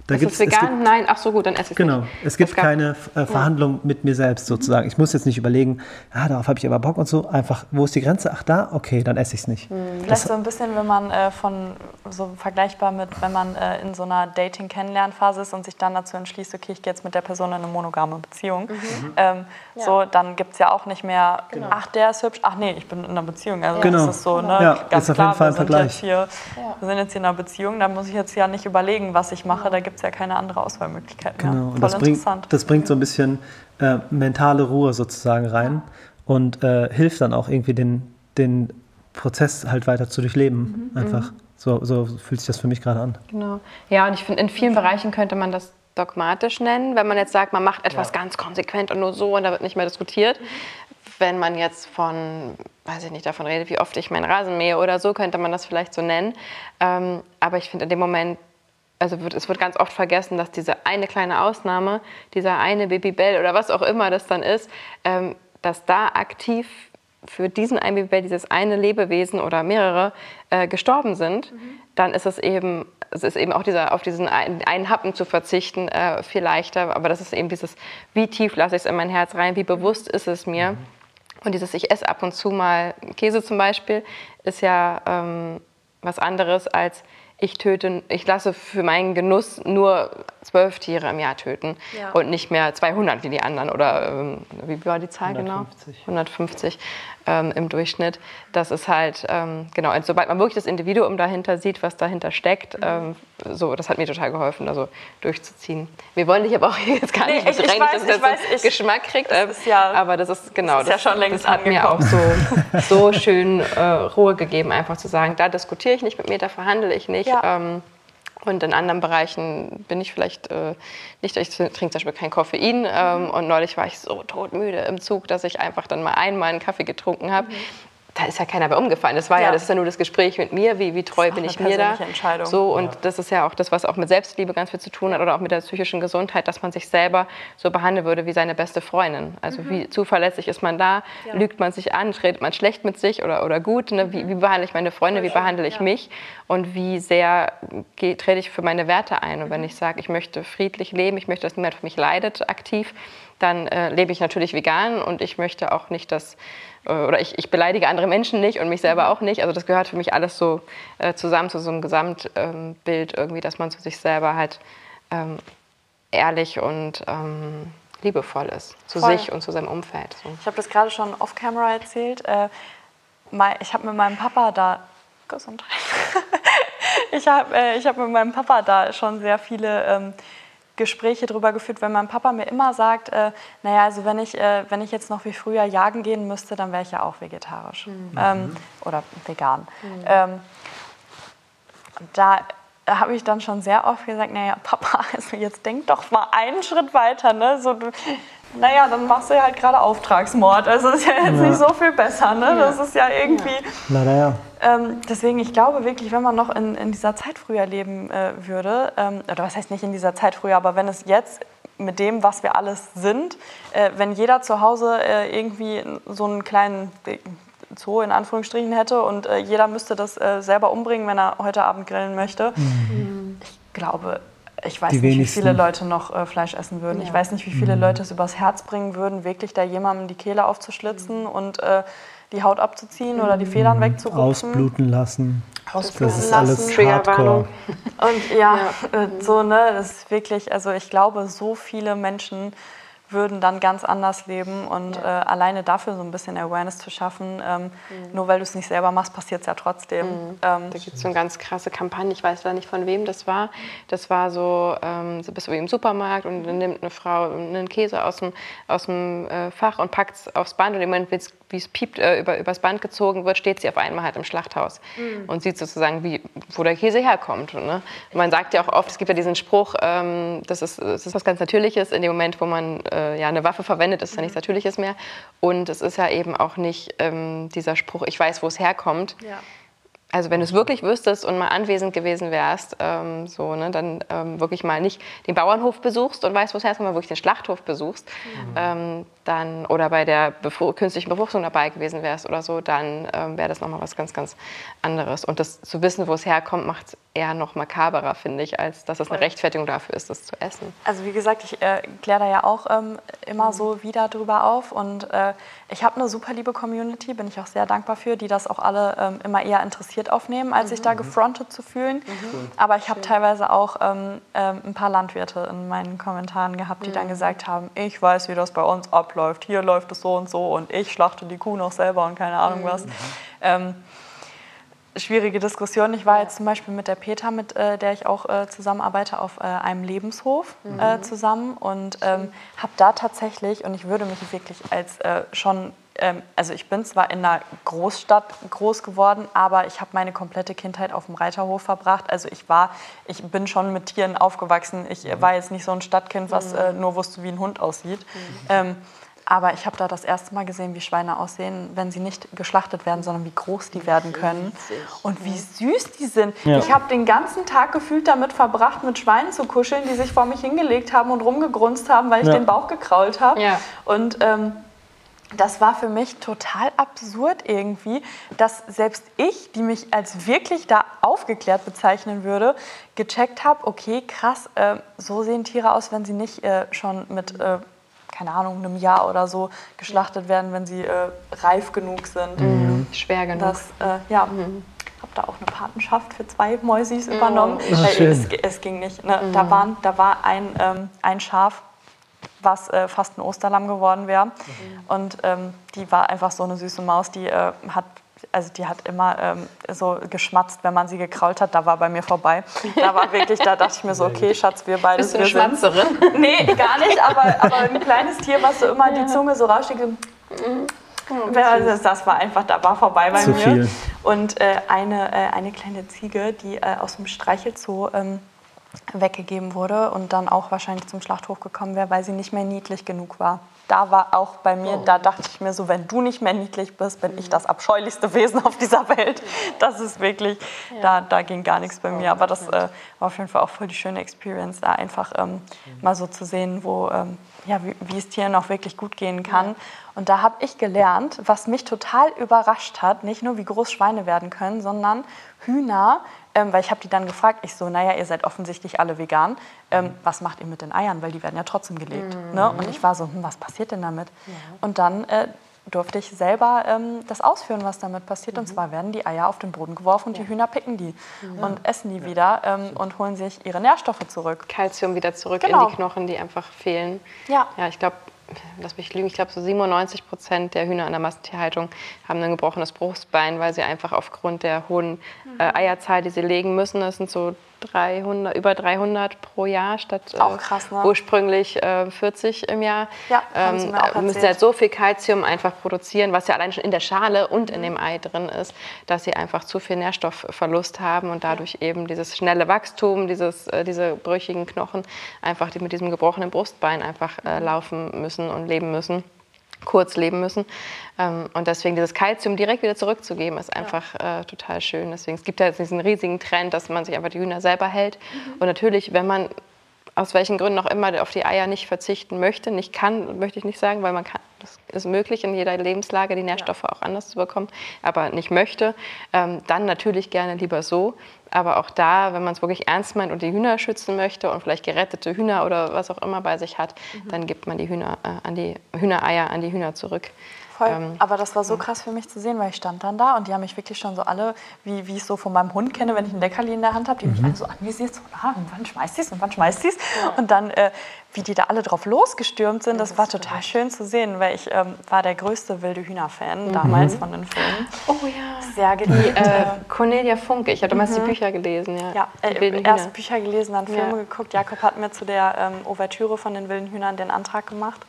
Da ist es vegan? Es gibt, Nein, ach so gut, dann esse ich Genau, nicht. es gibt keine äh, Verhandlung ja. mit mir selbst sozusagen. Ich muss jetzt nicht überlegen, ah, darauf habe ich aber Bock und so. Einfach, wo ist die Grenze? Ach da, okay, dann esse ich es nicht. Mhm. Vielleicht so ein bisschen, wenn man äh, von, so vergleichbar mit, wenn man äh, in so einer Dating-Kennenlernphase ist und sich dann dazu entschließt, okay, ich gehe jetzt mit der Person in eine monogame Beziehung. Mhm. Ähm, ja. So, dann gibt es ja auch nicht mehr, genau. ach, der ist hübsch, ach nee, ich bin in einer Beziehung. Also genau. das ist so, ne, ja, ganz klar, wir sind, jetzt hier, wir sind jetzt hier in einer Beziehung, da muss ich jetzt ja nicht überlegen, was ich mache, da gibt es ja keine andere Auswahlmöglichkeit mehr. Genau, und das bringt, das bringt so ein bisschen äh, mentale Ruhe sozusagen rein und äh, hilft dann auch irgendwie den, den Prozess halt weiter zu durchleben. Mhm. Einfach. So, so fühlt sich das für mich gerade an. Genau. Ja, und ich finde, in vielen Bereichen könnte man das dogmatisch nennen, wenn man jetzt sagt, man macht etwas ja. ganz konsequent und nur so und da wird nicht mehr diskutiert. Wenn man jetzt von, weiß ich nicht, davon redet, wie oft ich meinen Rasen mähe oder so, könnte man das vielleicht so nennen. Ähm, aber ich finde in dem Moment also wird, es wird ganz oft vergessen, dass diese eine kleine Ausnahme, dieser eine Babybell oder was auch immer das dann ist, ähm, dass da aktiv für diesen einen Babybell dieses eine Lebewesen oder mehrere äh, gestorben sind, mhm. Dann ist es eben, es ist eben auch dieser, auf diesen einen, Happen zu verzichten äh, viel leichter. Aber das ist eben dieses, wie tief lasse ich es in mein Herz rein, wie bewusst ist es mir. Mhm. Und dieses, ich esse ab und zu mal Käse zum Beispiel, ist ja ähm, was anderes als ich töte, ich lasse für meinen Genuss nur zwölf Tiere im Jahr töten ja. und nicht mehr 200 wie die anderen oder ähm, wie war die Zahl 150. genau? 150 ähm, im Durchschnitt. Das ist halt, ähm, genau, und sobald man wirklich das Individuum dahinter sieht, was dahinter steckt, mhm. ähm, so, das hat mir total geholfen, also durchzuziehen. Wir wollen dich aber auch jetzt gar nicht nee, ich, ich weiß, dass das weiß, ich, Geschmack kriegt, äh, ja, aber das ist genau, das, ist ja schon längst das hat mir auch so, so schön äh, Ruhe gegeben, einfach zu sagen, da diskutiere ich nicht mit mir, da verhandle ich nicht. Ja. Und in anderen Bereichen bin ich vielleicht äh, nicht, ich trinke zum Beispiel kein Koffein. Ähm. Und neulich war ich so todmüde im Zug, dass ich einfach dann mal einmal einen Kaffee getrunken habe. Mhm da ist ja keiner mehr umgefallen. Das war ja. ja, das ist ja nur das Gespräch mit mir, wie, wie treu bin ich mir da. So und ja. das ist ja auch das, was auch mit Selbstliebe ganz viel zu tun hat oder auch mit der psychischen Gesundheit, dass man sich selber so behandeln würde wie seine beste Freundin. Also mhm. wie zuverlässig ist man da? Ja. Lügt man sich an? Redet man schlecht mit sich oder, oder gut? Ne? Wie, mhm. wie behandle ich meine Freunde? Wie behandle ich mich? Und wie sehr trete ich für meine Werte ein? Und wenn mhm. ich sage, ich möchte friedlich leben, ich möchte, dass niemand für mich leidet, aktiv, dann äh, lebe ich natürlich vegan und ich möchte auch nicht, dass äh, oder ich, ich, beleidige andere Menschen nicht und mich selber mhm. auch nicht. Also das gehört für mich alles so äh, zusammen zu so einem Gesamtbild ähm, irgendwie, dass man zu sich selber halt ähm, ehrlich und ähm, liebevoll ist, zu Voll. sich und zu seinem Umfeld. So. Ich habe das gerade schon off-camera erzählt. Äh, ich habe mit meinem Papa da Gesundheit. ich habe äh, hab mit meinem Papa da schon sehr viele ähm, Gespräche darüber geführt, weil mein Papa mir immer sagt, äh, naja, also wenn ich, äh, wenn ich jetzt noch wie früher jagen gehen müsste, dann wäre ich ja auch vegetarisch mhm. ähm, oder vegan. Mhm. Ähm, da habe ich dann schon sehr oft gesagt, naja, Papa, also jetzt denk doch mal einen Schritt weiter. Ne? So, du, naja, dann machst du ja halt gerade Auftragsmord. Also ist ja jetzt ja. nicht so viel besser. Ne? Das ist ja irgendwie... Leider ja. Ähm, deswegen, ich glaube wirklich, wenn man noch in, in dieser Zeit früher leben äh, würde, ähm, oder was heißt nicht in dieser Zeit früher, aber wenn es jetzt mit dem, was wir alles sind, äh, wenn jeder zu Hause äh, irgendwie so einen kleinen Zoo in Anführungsstrichen hätte und äh, jeder müsste das äh, selber umbringen, wenn er heute Abend grillen möchte. Mhm. Ich glaube, ich weiß nicht, wie viele Leute noch äh, Fleisch essen würden. Ja. Ich weiß nicht, wie viele mhm. Leute es übers Herz bringen würden, wirklich da jemandem die Kehle aufzuschlitzen mhm. und die Haut abzuziehen oder die Federn mhm. wegzurupfen. Ausbluten lassen. Ausbluten das ist lassen. alles Hardcore. Und ja, ja, äh, so, ne, das ist wirklich, also ich glaube, so viele Menschen würden dann ganz anders leben und ja. äh, alleine dafür so ein bisschen Awareness zu schaffen, ähm, mhm. nur weil du es nicht selber machst, passiert es ja trotzdem. Mhm. Ähm, da gibt es so eine ganz krasse Kampagne, ich weiß da nicht von wem das war. Das war so, ähm, so bist du im Supermarkt und dann nimmt eine Frau einen Käse aus dem, aus dem äh, Fach und packt es aufs Band und im Moment wie es piept, äh, über, übers Band gezogen wird, steht sie auf einmal halt im Schlachthaus mhm. und sieht sozusagen, wie, wo der Käse herkommt. Ne? Man sagt ja auch oft, es gibt ja diesen Spruch, ähm, das, ist, das ist was ganz Natürliches in dem Moment, wo man äh, ja, eine Waffe verwendet, ist ja nichts mhm. Natürliches mehr. Und es ist ja eben auch nicht ähm, dieser Spruch, ich weiß, wo es herkommt. Ja. Also wenn du es wirklich wüsstest und mal anwesend gewesen wärst, ähm, so, ne, dann ähm, wirklich mal nicht den Bauernhof besuchst und weißt, wo es herkommt, sondern wirklich den Schlachthof besuchst, mhm. ähm, dann, oder bei der Befru künstlichen Befruchtung dabei gewesen wärst oder so, dann ähm, wäre das nochmal was ganz, ganz anderes. Und das zu wissen, wo es herkommt, macht es eher noch makaberer, finde ich, als dass es eine Rechtfertigung dafür ist, das zu essen. Also wie gesagt, ich äh, kläre da ja auch ähm, immer mhm. so wieder drüber auf und äh, ich habe eine super liebe Community, bin ich auch sehr dankbar für, die das auch alle ähm, immer eher interessiert aufnehmen, als mhm. sich da mhm. gefrontet zu fühlen. Mhm. Aber ich habe teilweise auch ähm, ähm, ein paar Landwirte in meinen Kommentaren gehabt, die dann mhm. gesagt haben, ich weiß, wie das bei uns abläuft, hier läuft es so und so und ich schlachte die Kuh noch selber und keine Ahnung was. Mhm. Ähm, schwierige Diskussion. Ich war jetzt zum Beispiel mit der Peter, mit äh, der ich auch äh, zusammenarbeite, auf äh, einem Lebenshof mhm. Äh, zusammen und ähm, habe da tatsächlich, und ich würde mich wirklich als äh, schon, also ich bin zwar in einer Großstadt groß geworden, aber ich habe meine komplette Kindheit auf dem Reiterhof verbracht. Also ich war, ich bin schon mit Tieren aufgewachsen. Ich mhm. war jetzt nicht so ein Stadtkind, was mhm. Äh, nur wusste, wie ein Hund aussieht. Mhm. Ähm, aber ich habe da das erste Mal gesehen, wie Schweine aussehen, wenn sie nicht geschlachtet werden, sondern wie groß die werden können und wie süß die sind. Ja. Ich habe den ganzen Tag gefühlt damit verbracht, mit Schweinen zu kuscheln, die sich vor mich hingelegt haben und rumgegrunzt haben, weil ich ja. den Bauch gekrault habe. Ja. Und ähm, das war für mich total absurd irgendwie, dass selbst ich, die mich als wirklich da aufgeklärt bezeichnen würde, gecheckt habe, okay, krass, äh, so sehen Tiere aus, wenn sie nicht äh, schon mit äh, keine Ahnung, einem Jahr oder so geschlachtet werden, wenn sie äh, reif genug sind. Mhm. Schwer genug. Das, äh, ja, mhm. habe da auch eine Patenschaft für zwei Mäusis mhm. übernommen. Weil es, es, ging nicht. Ne? Mhm. Da, waren, da war ein, ähm, ein Schaf, was äh, fast ein Osterlamm geworden wäre. Mhm. Und ähm, die war einfach so eine süße Maus, die äh, hat also die hat immer ähm, so geschmatzt, wenn man sie gekrault hat, da war bei mir vorbei. Da war wirklich, da dachte ich mir so, okay, Schatz, wir beide Bist du eine Schmatzerin? Nee, gar nicht, aber, aber ein kleines Tier, was so immer ja. die Zunge so rauscht. Oh, das, das war einfach, da war vorbei bei Zu mir. Viel. Und äh, eine, äh, eine kleine Ziege, die äh, aus dem Streichelzoo ähm, weggegeben wurde und dann auch wahrscheinlich zum Schlachthof gekommen wäre, weil sie nicht mehr niedlich genug war da war auch bei mir, oh. da dachte ich mir so, wenn du nicht mehr niedlich bist, bin ich das abscheulichste Wesen auf dieser Welt. Das ist wirklich, ja. da, da ging gar nichts bei mir. Aber das äh, war auf jeden Fall auch voll die schöne Experience, da einfach ähm, mhm. mal so zu sehen, wo, ähm, ja, wie, wie, es Tieren auch wirklich gut gehen kann. Ja. Und da habe ich gelernt, was mich total überrascht hat, nicht nur wie groß Schweine werden können, sondern Hühner ähm, weil ich habe die dann gefragt, ich so, naja, ihr seid offensichtlich alle vegan, ähm, was macht ihr mit den Eiern, weil die werden ja trotzdem gelegt. Mhm. Ne? Und ich war so, hm, was passiert denn damit? Ja. Und dann äh, durfte ich selber ähm, das ausführen, was damit passiert. Mhm. Und zwar werden die Eier auf den Boden geworfen und ja. die Hühner picken die mhm. und essen die ja. wieder ähm, und holen sich ihre Nährstoffe zurück. Kalzium wieder zurück genau. in die Knochen, die einfach fehlen. Ja, ja ich glaube, lass mich lügen, ich glaube so 97 Prozent der Hühner an der Massentierhaltung haben ein gebrochenes Brustbein, weil sie einfach aufgrund der hohen äh, Eierzahl, die sie legen müssen, das sind so 300, über 300 pro Jahr statt äh, krass, ne? ursprünglich äh, 40 im Jahr. Ja, ähm, sie müssen halt so viel Kalzium einfach produzieren, was ja allein schon in der Schale und in dem Ei drin ist, dass sie einfach zu viel Nährstoffverlust haben und dadurch eben dieses schnelle Wachstum, dieses, äh, diese brüchigen Knochen einfach die mit diesem gebrochenen Brustbein einfach äh, laufen müssen und leben müssen kurz leben müssen. Ähm, und deswegen dieses Kalzium direkt wieder zurückzugeben, ist einfach ja. äh, total schön. Deswegen, es gibt ja diesen riesigen Trend, dass man sich einfach die Hühner selber hält. Mhm. Und natürlich, wenn man aus welchen Gründen auch immer auf die Eier nicht verzichten möchte, nicht kann, möchte ich nicht sagen, weil man kann, das ist möglich in jeder Lebenslage, die Nährstoffe ja. auch anders zu bekommen, aber nicht möchte, ähm, dann natürlich gerne lieber so. Aber auch da, wenn man es wirklich ernst meint und die Hühner schützen möchte und vielleicht gerettete Hühner oder was auch immer bei sich hat, mhm. dann gibt man die Hühner äh, an die Hühnereier an die Hühner zurück. Voll. Ähm, Aber das war so krass für mich zu sehen, weil ich stand dann da und die haben mich wirklich schon so alle, wie, wie ich es so von meinem Hund kenne, wenn ich einen Leckerli in der Hand habe, die mhm. mich alle so anvisiert, so, ah, und wann schmeißt sie es und wann schmeißt sie es? Ja. Und dann äh, wie die da alle drauf losgestürmt sind, das, das war total schön zu sehen, weil ich ähm, war der größte wilde Hühner-Fan mhm. damals von den Filmen. Oh ja. Sehr geliebt. Äh, Cornelia Funke, ich hatte damals die mhm. Bücher gelesen. Ja, ja äh, erst Bücher gelesen, dann Filme ja. geguckt. Jakob hat mir zu der ähm, Ouvertüre von den wilden Hühnern den Antrag gemacht.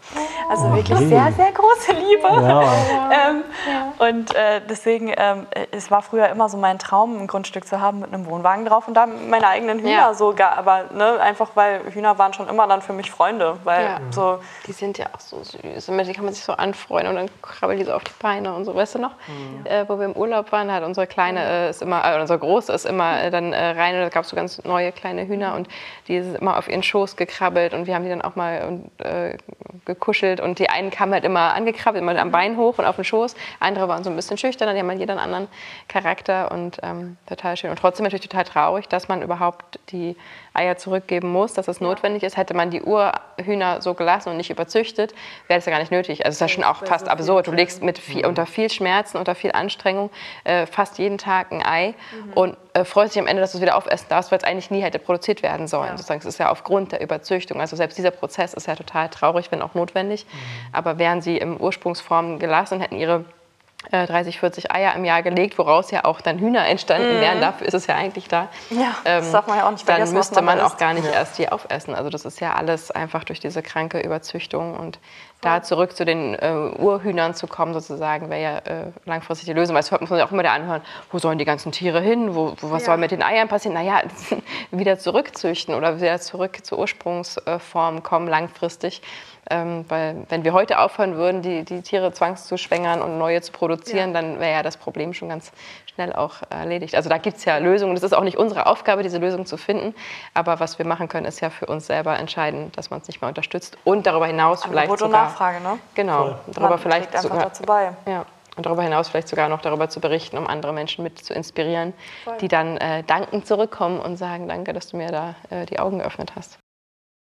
Also oh. wirklich sehr, sehr große Liebe. Wow. ähm, ja. Und äh, deswegen, ähm, es war früher immer so mein Traum, ein Grundstück zu haben mit einem Wohnwagen drauf und da meine eigenen Hühner sogar. Aber ne, einfach, weil Hühner waren schon immer dann für mich Freunde, weil ja. so die sind ja auch so süß. Und mit denen kann man sich so anfreuen und dann krabbeln die so auf die Beine und so. Weißt du noch, mhm. äh, wo wir im Urlaub waren, hat unsere kleine äh, ist immer, äh, unser Große ist immer äh, dann äh, rein und da gab es so ganz neue kleine Hühner und die sind immer auf ihren Schoß gekrabbelt und wir haben die dann auch mal äh, gekuschelt und die einen kamen halt immer angekrabbelt, immer am Bein hoch und auf den Schoß. Andere waren so ein bisschen schüchterner, die haben halt jeder einen anderen Charakter und ähm, total schön. Und trotzdem natürlich total traurig, dass man überhaupt die Eier zurückgeben muss, dass das notwendig ist. Hätte man die Urhühner so gelassen und nicht überzüchtet, wäre das ja gar nicht nötig. Also es ist ja schon auch fast absurd. Du legst mit viel, unter viel Schmerzen, unter viel Anstrengung äh, fast jeden Tag ein Ei mhm. und äh, freust dich am Ende, dass du es wieder aufessen darfst, weil es eigentlich nie hätte produziert werden sollen. Ja. Sozusagen, es ist ja aufgrund der Überzüchtung. Also selbst dieser Prozess ist ja total traurig, wenn auch notwendig. Mhm. Aber wären sie im Ursprungsform gelassen und hätten ihre 30, äh, 40 Eier im Jahr gelegt, woraus ja auch dann Hühner entstanden mhm. wären. Dafür ist es ja eigentlich da. Ja, das ähm, darf man ja auch nicht Dann müsste man auch gar nicht ja. erst die aufessen. Also das ist ja alles einfach durch diese kranke Überzüchtung. Und da zurück zu den äh, Urhühnern zu kommen, sozusagen, wäre ja äh, langfristig die Lösung. Weil es hört man sich auch immer da anhören, wo sollen die ganzen Tiere hin? Wo, wo was ja. soll mit den Eiern passieren? Naja, wieder zurückzüchten oder wieder zurück zur Ursprungsform kommen langfristig. Ähm, weil wenn wir heute aufhören würden, die, die Tiere zwangszuschwängern und neue zu produzieren, ja. dann wäre ja das Problem schon ganz schnell auch erledigt. Also da gibt es ja Lösungen. Das ist auch nicht unsere Aufgabe, diese Lösung zu finden. Aber was wir machen können, ist ja für uns selber entscheiden, dass man es nicht mehr unterstützt. Und darüber hinaus Angebot vielleicht sogar... Nachfrage, ne? Genau. Voll. Darüber man vielleicht sogar, dazu bei. Ja. Und darüber hinaus vielleicht sogar noch darüber zu berichten, um andere Menschen mit zu inspirieren, Voll. die dann äh, dankend zurückkommen und sagen, danke, dass du mir da äh, die Augen geöffnet hast.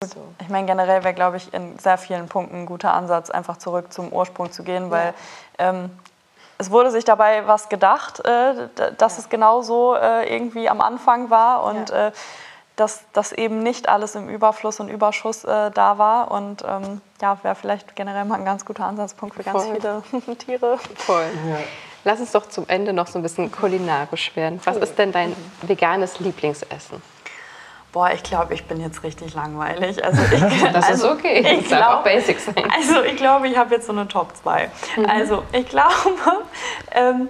So. Ich meine, generell wäre, glaube ich, in sehr vielen Punkten ein guter Ansatz, einfach zurück zum Ursprung zu gehen, weil ja. ähm, es wurde sich dabei was gedacht, äh, dass ja. es genau so äh, irgendwie am Anfang war und ja. äh, dass das eben nicht alles im Überfluss und Überschuss äh, da war. Und ähm, ja, wäre vielleicht generell mal ein ganz guter Ansatzpunkt für ganz Voll. viele Tiere. Voll. Ja. Lass uns doch zum Ende noch so ein bisschen kulinarisch werden. Was ist denn dein veganes Lieblingsessen? Boah, ich glaube, ich bin jetzt richtig langweilig. Also ich, das also, ist okay. Ich das glaub, auch Basics sein. Also ich glaube, ich habe jetzt so eine Top 2. Mhm. Also ich glaube, ähm,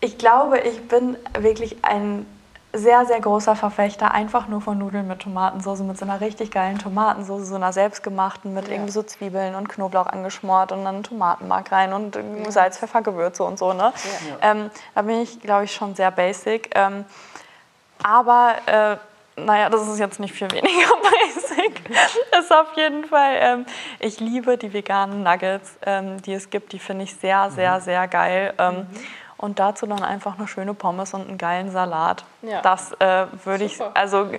ich glaube, ich bin wirklich ein sehr, sehr großer Verfechter einfach nur von Nudeln mit Tomatensauce, mit so einer richtig geilen Tomatensauce, so einer selbstgemachten, mit ja. irgendwie so Zwiebeln und Knoblauch angeschmort und dann Tomatenmark rein und ja. Salz, Pfeffer, Gewürze und so. Ne? Ja. Ähm, da bin ich, glaube ich, schon sehr basic. Ähm, aber äh, naja, das ist jetzt nicht viel weniger basic. Das ist auf jeden Fall, ähm, ich liebe die veganen Nuggets, ähm, die es gibt. Die finde ich sehr, sehr, mhm. sehr geil. Ähm, mhm und dazu dann einfach eine schöne Pommes und einen geilen Salat. Ja. Das äh, würde ich, also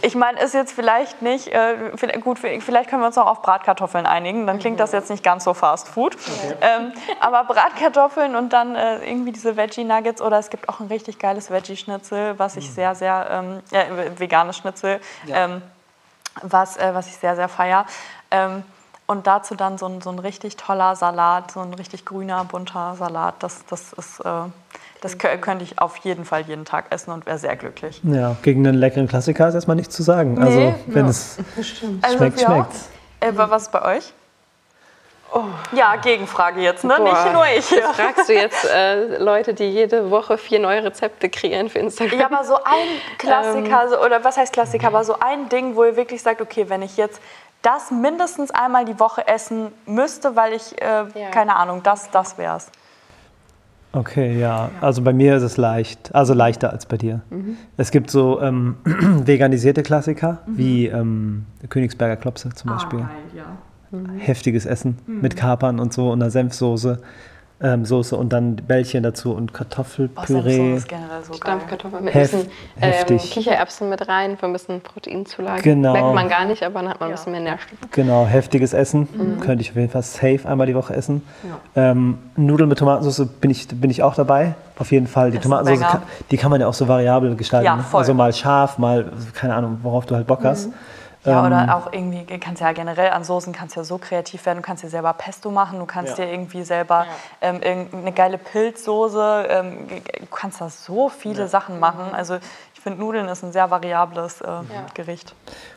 ich meine, ist jetzt vielleicht nicht, äh, gut, vielleicht können wir uns auch auf Bratkartoffeln einigen, dann klingt das jetzt nicht ganz so Fast Food. Okay. Ähm, aber Bratkartoffeln und dann äh, irgendwie diese Veggie-Nuggets oder es gibt auch ein richtig geiles Veggie-Schnitzel, was ich mhm. sehr, sehr, ähm, äh, veganes Schnitzel, ja. ähm, was, äh, was ich sehr, sehr feier. Ähm, und dazu dann so ein, so ein richtig toller Salat, so ein richtig grüner, bunter Salat. Das, das, ist, äh, das könnte ich auf jeden Fall jeden Tag essen und wäre sehr glücklich. Ja, gegen einen leckeren Klassiker ist erstmal nichts zu sagen. Nee, also, wenn ja. es schmeckt, also, schmeckt. Ja. Äh, was ist bei euch? Oh. Ja, Gegenfrage jetzt, ne? Nicht nur ich. Hier. Fragst du jetzt äh, Leute, die jede Woche vier neue Rezepte kreieren für Instagram? Ja, aber so ein Klassiker, ähm. so, oder was heißt Klassiker, aber so ein Ding, wo ihr wirklich sagt, okay, wenn ich jetzt das mindestens einmal die Woche essen müsste, weil ich, äh, ja. keine Ahnung, das, das wäre es. Okay, ja. Also bei mir ist es leicht, also leichter als bei dir. Mhm. Es gibt so ähm, veganisierte Klassiker, mhm. wie ähm, Königsberger Klopse zum ah, Beispiel. Geil, ja. Mhm. Heftiges Essen mhm. mit Kapern und so und einer Senfsoße. Ähm, Soße und dann Bällchen dazu und Kartoffelpüree. Oh, ist generell so Stampfkartoffeln mit Hef bisschen ähm, Kichererbsen mit rein für ein bisschen Proteinzulage. Genau. Merkt man gar nicht, aber dann hat man ja. ein bisschen mehr Nährstoffe. Genau, heftiges Essen. Mhm. Könnte ich auf jeden Fall safe einmal die Woche essen. Ja. Ähm, Nudeln mit Tomatensauce bin ich, bin ich auch dabei. Auf jeden Fall. Die Tomatensauce, kann, die kann man ja auch so variabel gestalten. Ja, voll. Also mal scharf, mal, keine Ahnung, worauf du halt Bock hast. Mhm. Ja, oder ähm, auch irgendwie, kannst ja generell an Soßen kannst ja so kreativ werden. Du kannst dir selber Pesto machen, du kannst ja. dir irgendwie selber ja. ähm, irgendeine geile Pilzsoße, ähm, du kannst da so viele ja. Sachen machen. Also ich finde Nudeln ist ein sehr variables äh, Gericht.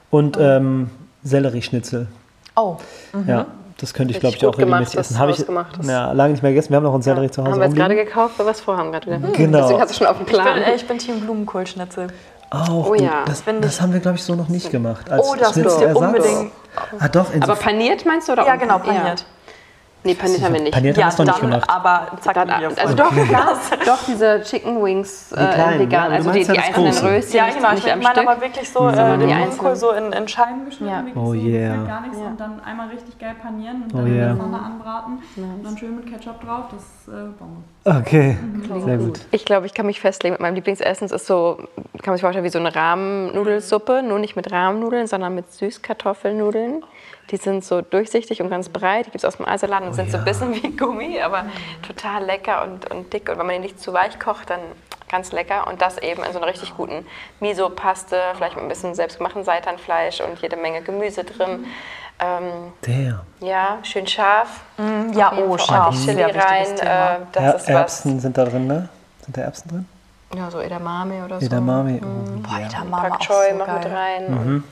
Und ähm, Sellerieschnitzel. Oh. Mhm. Ja. Das könnte ich, glaube ich, auch regelmäßig essen. Habe ich ja, lange nicht mehr gegessen. Wir haben noch einen Sellerie zu Hause. Haben wir jetzt gerade gekauft, weil wir es vorhaben gerade wieder. Genau. Deswegen hast du schon auf dem Plan. Ich bin, ich bin Team Blumenkohlschnitzel. Auch. Oh, ja. Das, das haben wir, glaube ich, so noch nicht gemacht. Als oh, das müsst ihr unbedingt. Ah, doch, Aber paniert meinst du? Oder ja, genau, paniert. Ja. Nee, paniert haben wir nicht. Paniert ja, haben wir noch nicht gemacht. Aber zack, dann, also doch, klar, doch diese Chicken Wings äh, vegan, ja, also die, die einzelnen Röschen. Ja, genau, ich meine aber wirklich so äh, den Blumenkohl so in, in Scheiben geschnitten. Ja. Oh yeah. gar nichts und dann einmal richtig geil panieren und oh dann yeah. in der Pfanne anbraten und dann schön mit Ketchup drauf, das ist äh, Bombe. Okay, mhm. sehr gut. Ich glaube, ich kann mich festlegen mit meinem Lieblingsessen. Es ist so, kann man sich vorstellen, wie so eine Rahmennudelsuppe, nur nicht mit Rahmennudeln, sondern mit Süßkartoffelnudeln. Die sind so durchsichtig und ganz breit. Die gibt es aus dem Eiserladen und oh, sind ja. so ein bisschen wie Gummi, aber total lecker und, und dick. Und wenn man die nicht zu weich kocht, dann ganz lecker. Und das eben in so einer richtig guten Miso-Paste, vielleicht mit ein bisschen selbstgemachten Seitanfleisch und jede Menge Gemüse drin. Ähm, Der. Ja, schön scharf. Mm, ja, oh, scharf. Chili rein. Äh, das ja, ist Erbsen was. sind da drin, ne? Sind da Erbsen drin? Ja, so Edamame oder so. Edamame. Mhm. Boah, Edamame Pak Choi so noch mit rein. Mhm.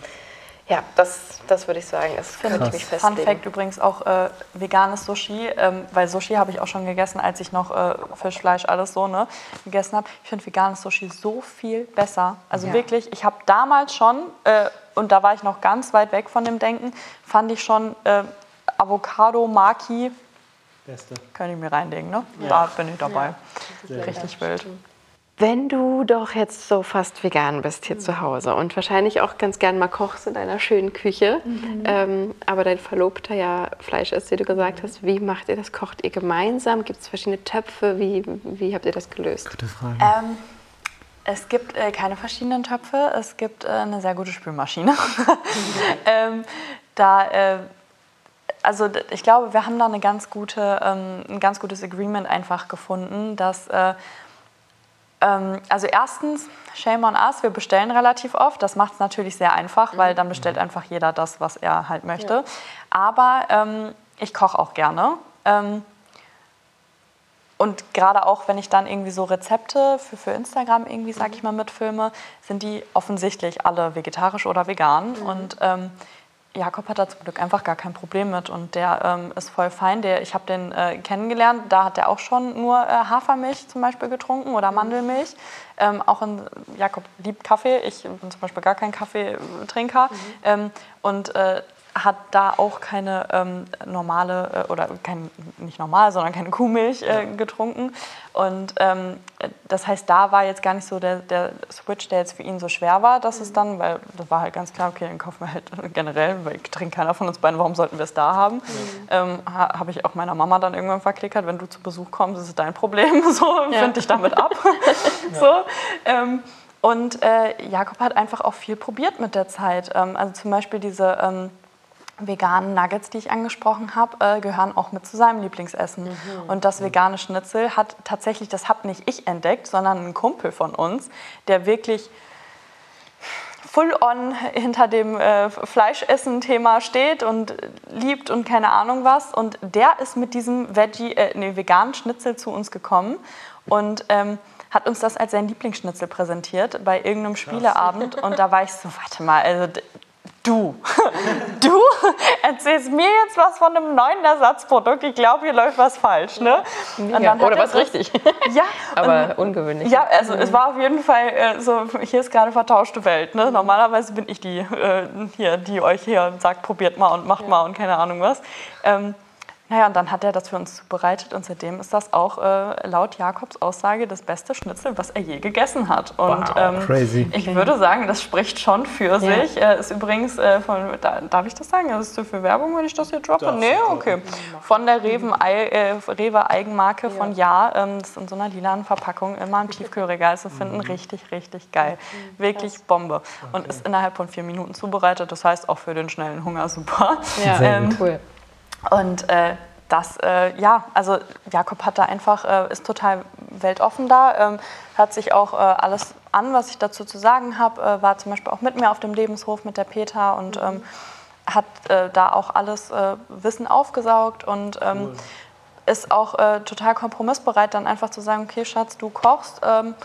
Ja, das, das würde ich sagen, ist könnte ich mich festlegen. Fun Fact übrigens auch äh, veganes Sushi, ähm, weil Sushi habe ich auch schon gegessen, als ich noch äh, Fisch, Fleisch, alles so ne, gegessen habe. Ich finde veganes Sushi so viel besser. Also ja. wirklich, ich habe damals schon, äh, und da war ich noch ganz weit weg von dem Denken, fand ich schon äh, Avocado, Maki, Beste. Kann ich mir reinlegen, ne? Ja. Da bin ich dabei. Ja. Richtig wild. Wenn du doch jetzt so fast vegan bist hier mhm. zu Hause und wahrscheinlich auch ganz gern mal kochst in deiner schönen Küche, mhm. ähm, aber dein Verlobter ja Fleisch isst, wie du gesagt hast, wie macht ihr das? Kocht ihr gemeinsam? Gibt es verschiedene Töpfe? Wie, wie habt ihr das gelöst? Gute Frage. Ähm, es gibt äh, keine verschiedenen Töpfe, es gibt äh, eine sehr gute Spülmaschine. ähm, da, äh, also ich glaube, wir haben da eine ganz gute, ähm, ein ganz gutes Agreement einfach gefunden, dass äh, also erstens, shame on us, wir bestellen relativ oft. Das macht es natürlich sehr einfach, weil dann bestellt mhm. einfach jeder das, was er halt möchte. Ja. Aber ähm, ich koche auch gerne. Ähm, und gerade auch, wenn ich dann irgendwie so Rezepte für, für Instagram irgendwie, sag ich mhm. mal, mitfilme, sind die offensichtlich alle vegetarisch oder vegan. Mhm. Und ähm, Jakob hat da zum Glück einfach gar kein Problem mit und der ähm, ist voll fein. Der, ich habe den äh, kennengelernt, da hat er auch schon nur äh, Hafermilch zum Beispiel getrunken oder Mandelmilch. Ähm, auch in, Jakob liebt Kaffee, ich bin zum Beispiel gar kein Kaffeetrinker. Mhm. Ähm, und äh, hat da auch keine ähm, normale äh, oder kein, nicht normal, sondern keine Kuhmilch äh, getrunken. Und ähm, das heißt, da war jetzt gar nicht so der, der Switch, der jetzt für ihn so schwer war, dass mhm. es dann, weil das war halt ganz klar, okay, dann kaufen wir halt generell, weil ich trinke keiner von uns beiden, warum sollten wir es da haben? Mhm. Ähm, ha, Habe ich auch meiner Mama dann irgendwann verklickert, wenn du zu Besuch kommst, ist es dein Problem, so ja. find dich damit ab. ja. so, ähm, und äh, Jakob hat einfach auch viel probiert mit der Zeit. Ähm, also zum Beispiel diese ähm, veganen Nuggets, die ich angesprochen habe, äh, gehören auch mit zu seinem Lieblingsessen. Mhm. Und das vegane Schnitzel hat tatsächlich, das habe nicht ich entdeckt, sondern ein Kumpel von uns, der wirklich full on hinter dem äh, Fleischessen-Thema steht und liebt und keine Ahnung was. Und der ist mit diesem Veggie, äh, nee, veganen Schnitzel zu uns gekommen und ähm, hat uns das als sein Lieblingsschnitzel präsentiert bei irgendeinem Spieleabend. Und da war ich so, warte mal, also Du, du erzählst mir jetzt was von einem neuen Ersatzprodukt. Ich glaube, hier läuft was falsch, ne? Ja, oder was richtig. Ja, aber und, ungewöhnlich. Ja, also mhm. es war auf jeden Fall äh, so. Hier ist gerade vertauschte Welt. Ne? Normalerweise bin ich die äh, hier, die euch hier sagt, probiert mal und macht ja. mal und keine Ahnung was. Ähm, naja, und dann hat er das für uns zubereitet und seitdem ist das auch äh, laut Jakobs Aussage das beste Schnitzel, was er je gegessen hat. Und wow, ähm, crazy. ich würde sagen, das spricht schon für ja. sich. Äh, ist übrigens äh, von, da, darf ich das sagen? Ist es zu viel Werbung, wenn ich das hier droppe? nee, okay. Von der Reven, äh, Rewe Eigenmarke ja. von Ja. Ähm, das ist in so einer lilanen Verpackung immer im Tiefkühlregal zu finden. Mhm. Richtig, richtig geil. Mhm. Wirklich Bombe. Okay. Und ist innerhalb von vier Minuten zubereitet. Das heißt auch für den schnellen Hunger super. Ja, Sehr ähm, cool. Und äh, das, äh, ja, also Jakob hat da einfach, äh, ist total weltoffen da, ähm, hört sich auch äh, alles an, was ich dazu zu sagen habe, äh, war zum Beispiel auch mit mir auf dem Lebenshof mit der Peter und mhm. ähm, hat äh, da auch alles äh, Wissen aufgesaugt und ähm, cool. ist auch total kompromissbereit, dann einfach zu sagen, okay Schatz, du kochst, ähm,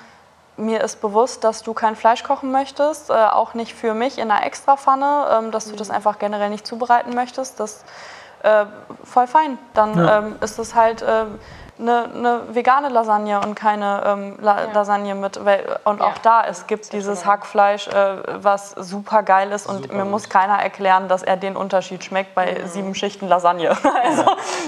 mir ist bewusst, dass du kein Fleisch kochen möchtest, auch nicht für mich in einer Extrapfanne, ähm, dass du das mhm. einfach generell nicht zubereiten möchtest, das äh, voll fein. Dann ja. ähm, ist es halt äh, eine, eine, vegane Lasagne und keine ähm, La ja. Lasagne mit. Weil, und ja. auch da, es gibt dieses Hackfleisch, äh, was super geil ist und super mir muss keiner erklären, dass er den Unterschied schmeckt bei mhm. sieben Schichten Lasagne. also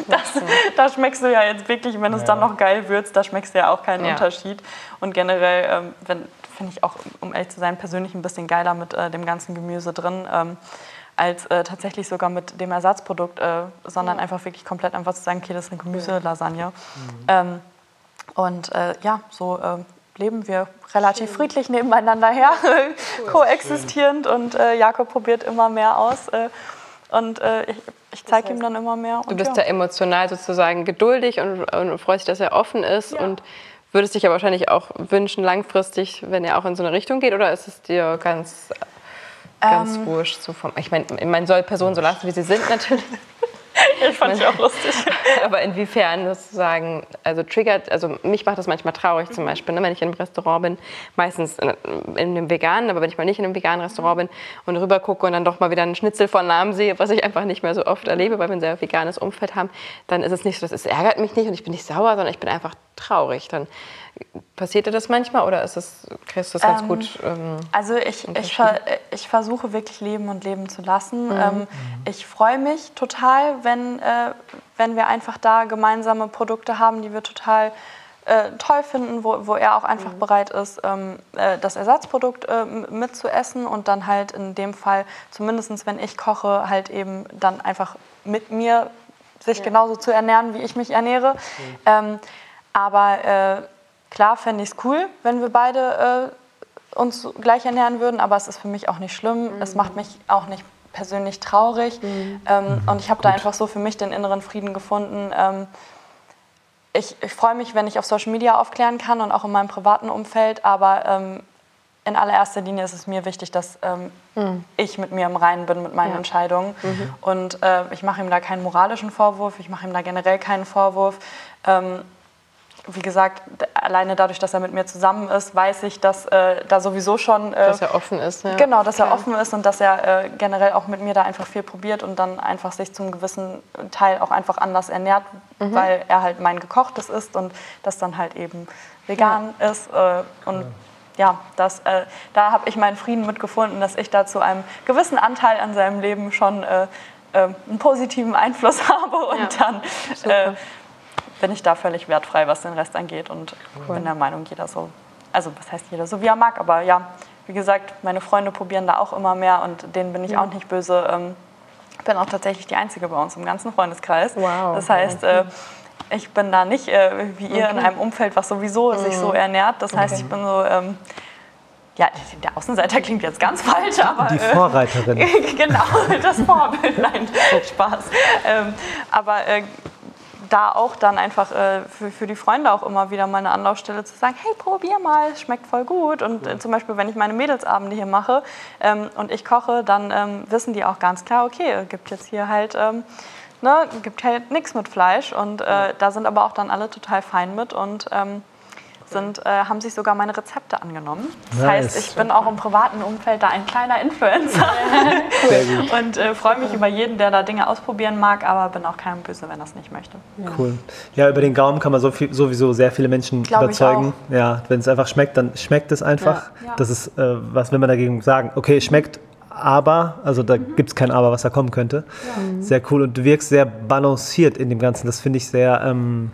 das, da schmeckst du ja jetzt wirklich, wenn es dann noch geil würzt, da schmeckst du ja auch keinen Unterschied. Und generell, ähm, finde ich auch, um ehrlich zu sein, persönlich ein bisschen geiler mit äh, dem ganzen Gemüse drin. Ähm, als äh, tatsächlich sogar mit dem Ersatzprodukt, äh, sondern ja. einfach wirklich komplett einfach zu sagen, okay, das ist eine Gemüselasagne. Mhm. Ähm, und äh, ja, so äh, leben wir relativ Schön. friedlich nebeneinander her, cool. koexistierend und äh, Jakob probiert immer mehr aus. Äh, und ich, ich zeige ihm dann immer mehr. Du bist ja. da emotional sozusagen geduldig und, und freust dich, dass er offen ist ja. und würdest dich aber wahrscheinlich auch wünschen, langfristig, wenn er auch in so eine Richtung geht, oder ist es dir ganz ganz ähm, wurscht. So vom, ich meine, man soll Personen so lassen, wie sie sind natürlich. ich fand ich auch lustig. Aber inwiefern sozusagen, also triggert, also mich macht das manchmal traurig zum Beispiel, ne, wenn ich in einem Restaurant bin, meistens in, in einem veganen, aber wenn ich mal nicht in einem veganen Restaurant bin und rüber gucke und dann doch mal wieder einen Schnitzel von Namen sehe, was ich einfach nicht mehr so oft erlebe, weil wir ein sehr veganes Umfeld haben, dann ist es nicht so, das ärgert mich nicht und ich bin nicht sauer, sondern ich bin einfach traurig. Dann Passiert dir das manchmal oder ist es, kriegst du das ganz ähm, gut? Ähm, also ich, ich, ich versuche wirklich leben und leben zu lassen. Mhm. Ähm, ich freue mich total, wenn, äh, wenn wir einfach da gemeinsame Produkte haben, die wir total äh, toll finden, wo, wo er auch einfach mhm. bereit ist, ähm, äh, das Ersatzprodukt äh, mitzuessen und dann halt in dem Fall, zumindest wenn ich koche, halt eben dann einfach mit mir sich ja. genauso zu ernähren, wie ich mich ernähre. Mhm. Aber äh, Klar fände ich es cool, wenn wir beide äh, uns gleich ernähren würden, aber es ist für mich auch nicht schlimm. Mhm. Es macht mich auch nicht persönlich traurig. Mhm. Ähm, mhm. Und ich habe da einfach so für mich den inneren Frieden gefunden. Ähm, ich, ich freue mich, wenn ich auf Social Media aufklären kann und auch in meinem privaten Umfeld, aber ähm, in allererster Linie ist es mir wichtig, dass ähm, mhm. ich mit mir im Reinen bin mit meinen ja. Entscheidungen. Mhm. Und äh, ich mache ihm da keinen moralischen Vorwurf, ich mache ihm da generell keinen Vorwurf. Ähm, wie gesagt, alleine dadurch, dass er mit mir zusammen ist, weiß ich, dass äh, da sowieso schon. Äh, dass er offen ist, ja. Genau, dass er offen ist und dass er äh, generell auch mit mir da einfach viel probiert und dann einfach sich zum gewissen Teil auch einfach anders ernährt, mhm. weil er halt mein gekochtes ist und das dann halt eben vegan ja. ist. Äh, und ja, das, äh, da habe ich meinen Frieden mitgefunden, dass ich da zu einem gewissen Anteil an seinem Leben schon äh, einen positiven Einfluss habe und ja. dann bin ich da völlig wertfrei, was den Rest angeht und cool. bin der Meinung, jeder so, also was heißt jeder so, wie er mag, aber ja, wie gesagt, meine Freunde probieren da auch immer mehr und denen bin ich ja. auch nicht böse. Ähm, ich bin auch tatsächlich die Einzige bei uns im ganzen Freundeskreis. Wow. Das heißt, äh, ich bin da nicht äh, wie ihr okay. in einem Umfeld, was sowieso mhm. sich so ernährt. Das heißt, okay. ich bin so... Ähm, ja, der Außenseiter klingt jetzt ganz falsch, aber. Die äh, Vorreiterin. Äh, genau, das Vorbild. Nein, Spaß. Ähm, aber äh, da auch dann einfach äh, für, für die Freunde auch immer wieder mal eine Anlaufstelle zu sagen, hey, probier mal, es schmeckt voll gut. Und äh, zum Beispiel, wenn ich meine Mädelsabende hier mache ähm, und ich koche, dann ähm, wissen die auch ganz klar, okay, es gibt jetzt hier halt, ähm, ne, gibt halt nichts mit Fleisch. Und äh, da sind aber auch dann alle total fein mit und ähm, sind, äh, haben sich sogar meine Rezepte angenommen. Das nice. heißt, ich bin auch im privaten Umfeld da ein kleiner Influencer cool. und äh, freue mich über jeden, der da Dinge ausprobieren mag, aber bin auch keinem böse, wenn er es nicht möchte. Cool. Ja, über den Gaumen kann man so viel, sowieso sehr viele Menschen Glaub überzeugen. Ja, wenn es einfach schmeckt, dann schmeckt es einfach. Ja. Das ist, äh, was will man dagegen sagen? Okay, es schmeckt Aber, also da mhm. gibt es kein Aber, was da kommen könnte. Ja. Sehr cool und du wirkst sehr balanciert in dem Ganzen. Das finde ich sehr, ähm,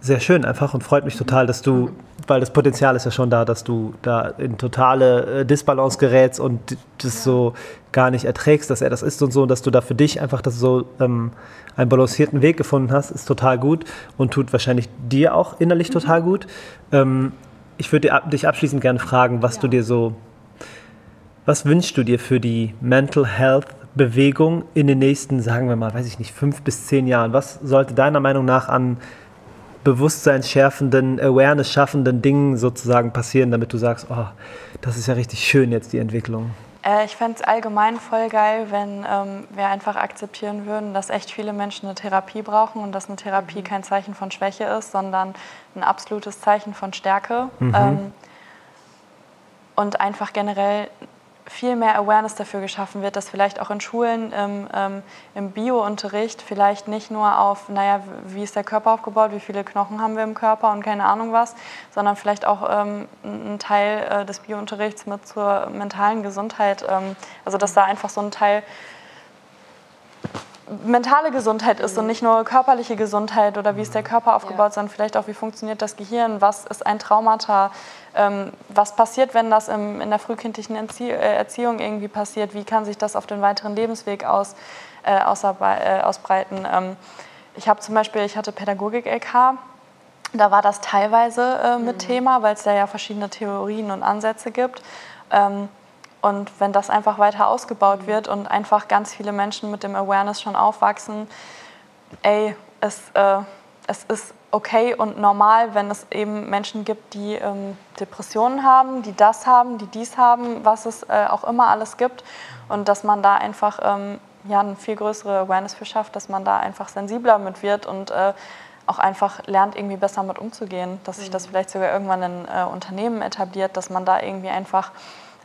sehr schön einfach und freut mich total, dass du, weil das Potenzial ist ja schon da, dass du da in totale äh, Disbalance gerätst und das so gar nicht erträgst, dass er das ist und so, und dass du da für dich einfach das so ähm, einen balancierten Weg gefunden hast, ist total gut und tut wahrscheinlich dir auch innerlich mhm. total gut. Ähm, ich würde dich abschließend gerne fragen, was ja. du dir so, was wünschst du dir für die Mental Health Bewegung in den nächsten, sagen wir mal, weiß ich nicht, fünf bis zehn Jahren? Was sollte deiner Meinung nach an bewusstseinsschärfenden, awareness-schaffenden Dingen sozusagen passieren, damit du sagst, oh, das ist ja richtig schön jetzt die Entwicklung? Äh, ich fände es allgemein voll geil, wenn ähm, wir einfach akzeptieren würden, dass echt viele Menschen eine Therapie brauchen und dass eine Therapie mhm. kein Zeichen von Schwäche ist, sondern ein absolutes Zeichen von Stärke. Mhm. Ähm, und einfach generell viel mehr Awareness dafür geschaffen wird, dass vielleicht auch in Schulen im, ähm, im Bio-Unterricht vielleicht nicht nur auf, naja, wie ist der Körper aufgebaut, wie viele Knochen haben wir im Körper und keine Ahnung was, sondern vielleicht auch ähm, ein Teil äh, des Bio-Unterrichts mit zur mentalen Gesundheit, ähm, also dass da einfach so ein Teil mentale Gesundheit ist und nicht nur körperliche Gesundheit oder wie ist der Körper aufgebaut, ja. sondern vielleicht auch, wie funktioniert das Gehirn, was ist ein Traumata, ähm, was passiert, wenn das im, in der frühkindlichen Entzie äh, Erziehung irgendwie passiert, wie kann sich das auf den weiteren Lebensweg aus, äh, äh, ausbreiten. Ähm, ich habe zum Beispiel, ich hatte Pädagogik-LK, da war das teilweise äh, mit mhm. Thema, weil es da ja verschiedene Theorien und Ansätze gibt. Ähm, und wenn das einfach weiter ausgebaut wird und einfach ganz viele Menschen mit dem Awareness schon aufwachsen, ey, es, äh, es ist okay und normal, wenn es eben Menschen gibt, die ähm, Depressionen haben, die das haben, die dies haben, was es äh, auch immer alles gibt. Und dass man da einfach ähm, ja, eine viel größere Awareness für schafft, dass man da einfach sensibler mit wird und äh, auch einfach lernt, irgendwie besser mit umzugehen. Dass sich das mhm. vielleicht sogar irgendwann in äh, Unternehmen etabliert, dass man da irgendwie einfach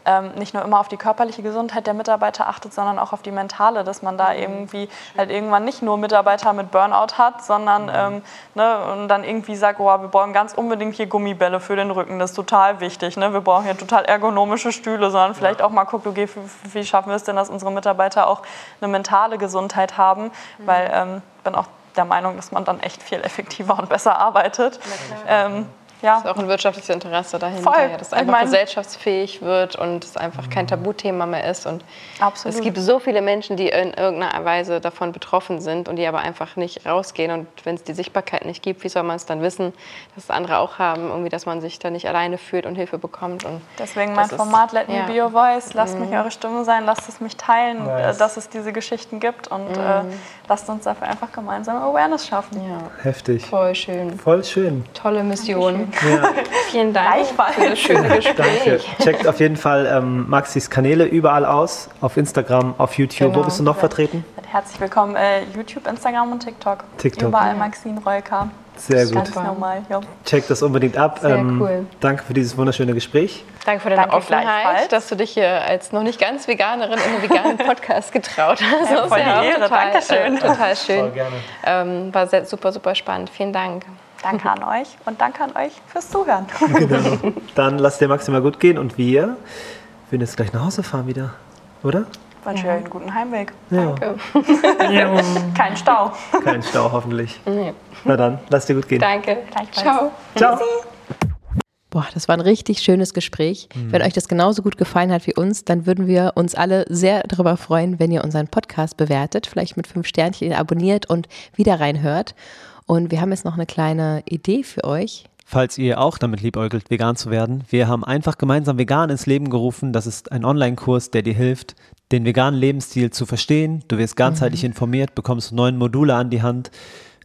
ähm, nicht nur immer auf die körperliche Gesundheit der Mitarbeiter achtet, sondern auch auf die mentale, dass man da mhm. irgendwie halt irgendwann nicht nur Mitarbeiter mit Burnout hat, sondern mhm. ähm, ne, und dann irgendwie sagt, oh, wir brauchen ganz unbedingt hier Gummibälle für den Rücken, das ist total wichtig. Ne? Wir brauchen hier total ergonomische Stühle, sondern vielleicht auch mal guckt, okay, wie schaffen wir es denn, dass unsere Mitarbeiter auch eine mentale Gesundheit haben, mhm. weil ähm, ich bin auch der Meinung, dass man dann echt viel effektiver und besser arbeitet. Ähm, ja. Das ist auch ein wirtschaftliches Interesse dahinter, Voll. Ja, dass es einfach meine, gesellschaftsfähig wird und es einfach kein Tabuthema mehr ist. Und absolut. es gibt so viele Menschen, die in irgendeiner Weise davon betroffen sind und die aber einfach nicht rausgehen. Und wenn es die Sichtbarkeit nicht gibt, wie soll man es dann wissen, dass es andere auch haben, irgendwie, dass man sich da nicht alleine fühlt und Hilfe bekommt. Und Deswegen mein Format Let Me ja. Be Your Voice. Lasst mhm. mich eure Stimme sein, lasst es mich teilen, nice. dass es diese Geschichten gibt und mhm. äh, lasst uns dafür einfach gemeinsam Awareness schaffen. Ja. Heftig. Voll schön. Voll schön. Tolle Mission. Ja. Vielen Dank für das schöne Gespräch. Danke. Checkt auf jeden Fall ähm, Maxis Kanäle überall aus, auf Instagram, auf YouTube. Genau. Wo bist du noch ja. vertreten? Herzlich willkommen, äh, YouTube, Instagram und TikTok. TikTok. Überall Maxine Reuker. Sehr gut. Ganz normal, ja. Checkt das unbedingt ab. Sehr ähm, cool. Danke für dieses wunderschöne Gespräch. Danke für deine danke Offenheit, dass du dich hier als noch nicht ganz Veganerin in einen veganen Podcast getraut hast. Ja, voll die Ehre, total, Dankeschön. Äh, total schön. Voll gerne. Ähm, war sehr, super, super spannend. Vielen Dank. Danke an euch und danke an euch fürs Zuhören. Genau. Dann lasst dir maximal gut gehen und wir werden jetzt gleich nach Hause fahren wieder, oder? Wünsche ja. einen guten Heimweg. Ja. Danke. Kein Stau. Kein Stau, hoffentlich. Nee. Na dann, lasst dir gut gehen. Danke. Ciao. Ciao. Boah, das war ein richtig schönes Gespräch. Mhm. Wenn euch das genauso gut gefallen hat wie uns, dann würden wir uns alle sehr darüber freuen, wenn ihr unseren Podcast bewertet, vielleicht mit fünf Sternchen abonniert und wieder reinhört. Und wir haben jetzt noch eine kleine Idee für euch. Falls ihr auch damit liebäugelt, vegan zu werden, wir haben einfach gemeinsam vegan ins Leben gerufen. Das ist ein Online-Kurs, der dir hilft, den veganen Lebensstil zu verstehen. Du wirst ganzheitlich mhm. informiert, bekommst neun Module an die Hand,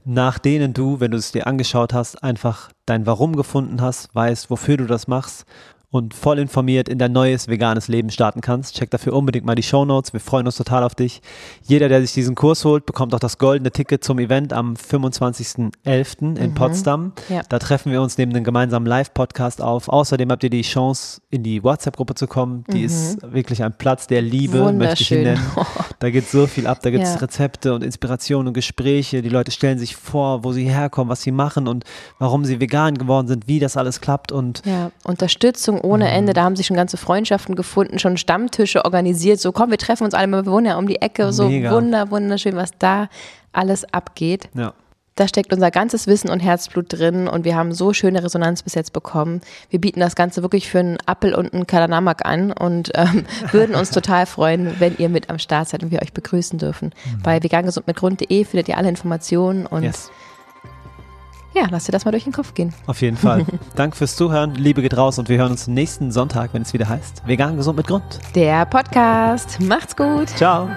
nach denen du, wenn du es dir angeschaut hast, einfach dein Warum gefunden hast, weißt, wofür du das machst und voll informiert in dein neues veganes Leben starten kannst. Check dafür unbedingt mal die Show Notes. Wir freuen uns total auf dich. Jeder, der sich diesen Kurs holt, bekommt auch das goldene Ticket zum Event am 25.11. in mhm. Potsdam. Ja. Da treffen wir uns neben einem gemeinsamen Live-Podcast auf. Außerdem habt ihr die Chance, in die WhatsApp-Gruppe zu kommen. Die mhm. ist wirklich ein Platz der Liebe, möchte ich ihn nennen. Da geht so viel ab. Da gibt es ja. Rezepte und Inspirationen und Gespräche. Die Leute stellen sich vor, wo sie herkommen, was sie machen und warum sie vegan geworden sind, wie das alles klappt. Und ja, Unterstützung Netzwerken ohne mhm. Ende. Da haben sich schon ganze Freundschaften gefunden, schon Stammtische organisiert. So, komm, wir treffen uns alle mal, wir wohnen ja um die Ecke. So Mega. wunder, wunderschön, was da alles abgeht. Ja. Da steckt unser ganzes Wissen und Herzblut drin und wir haben so schöne Resonanz bis jetzt bekommen. Wir bieten das Ganze wirklich für einen Appel und einen Kalanamak an und ähm, würden uns total freuen, wenn ihr mit am Start seid und wir euch begrüßen dürfen. Mhm. Bei vegangesundmitgrund.de findet ihr alle Informationen und yes. Ja, lass dir das mal durch den Kopf gehen. Auf jeden Fall. Danke fürs Zuhören. Liebe geht raus und wir hören uns nächsten Sonntag, wenn es wieder heißt Vegan gesund mit Grund. Der Podcast. Macht's gut. Ciao.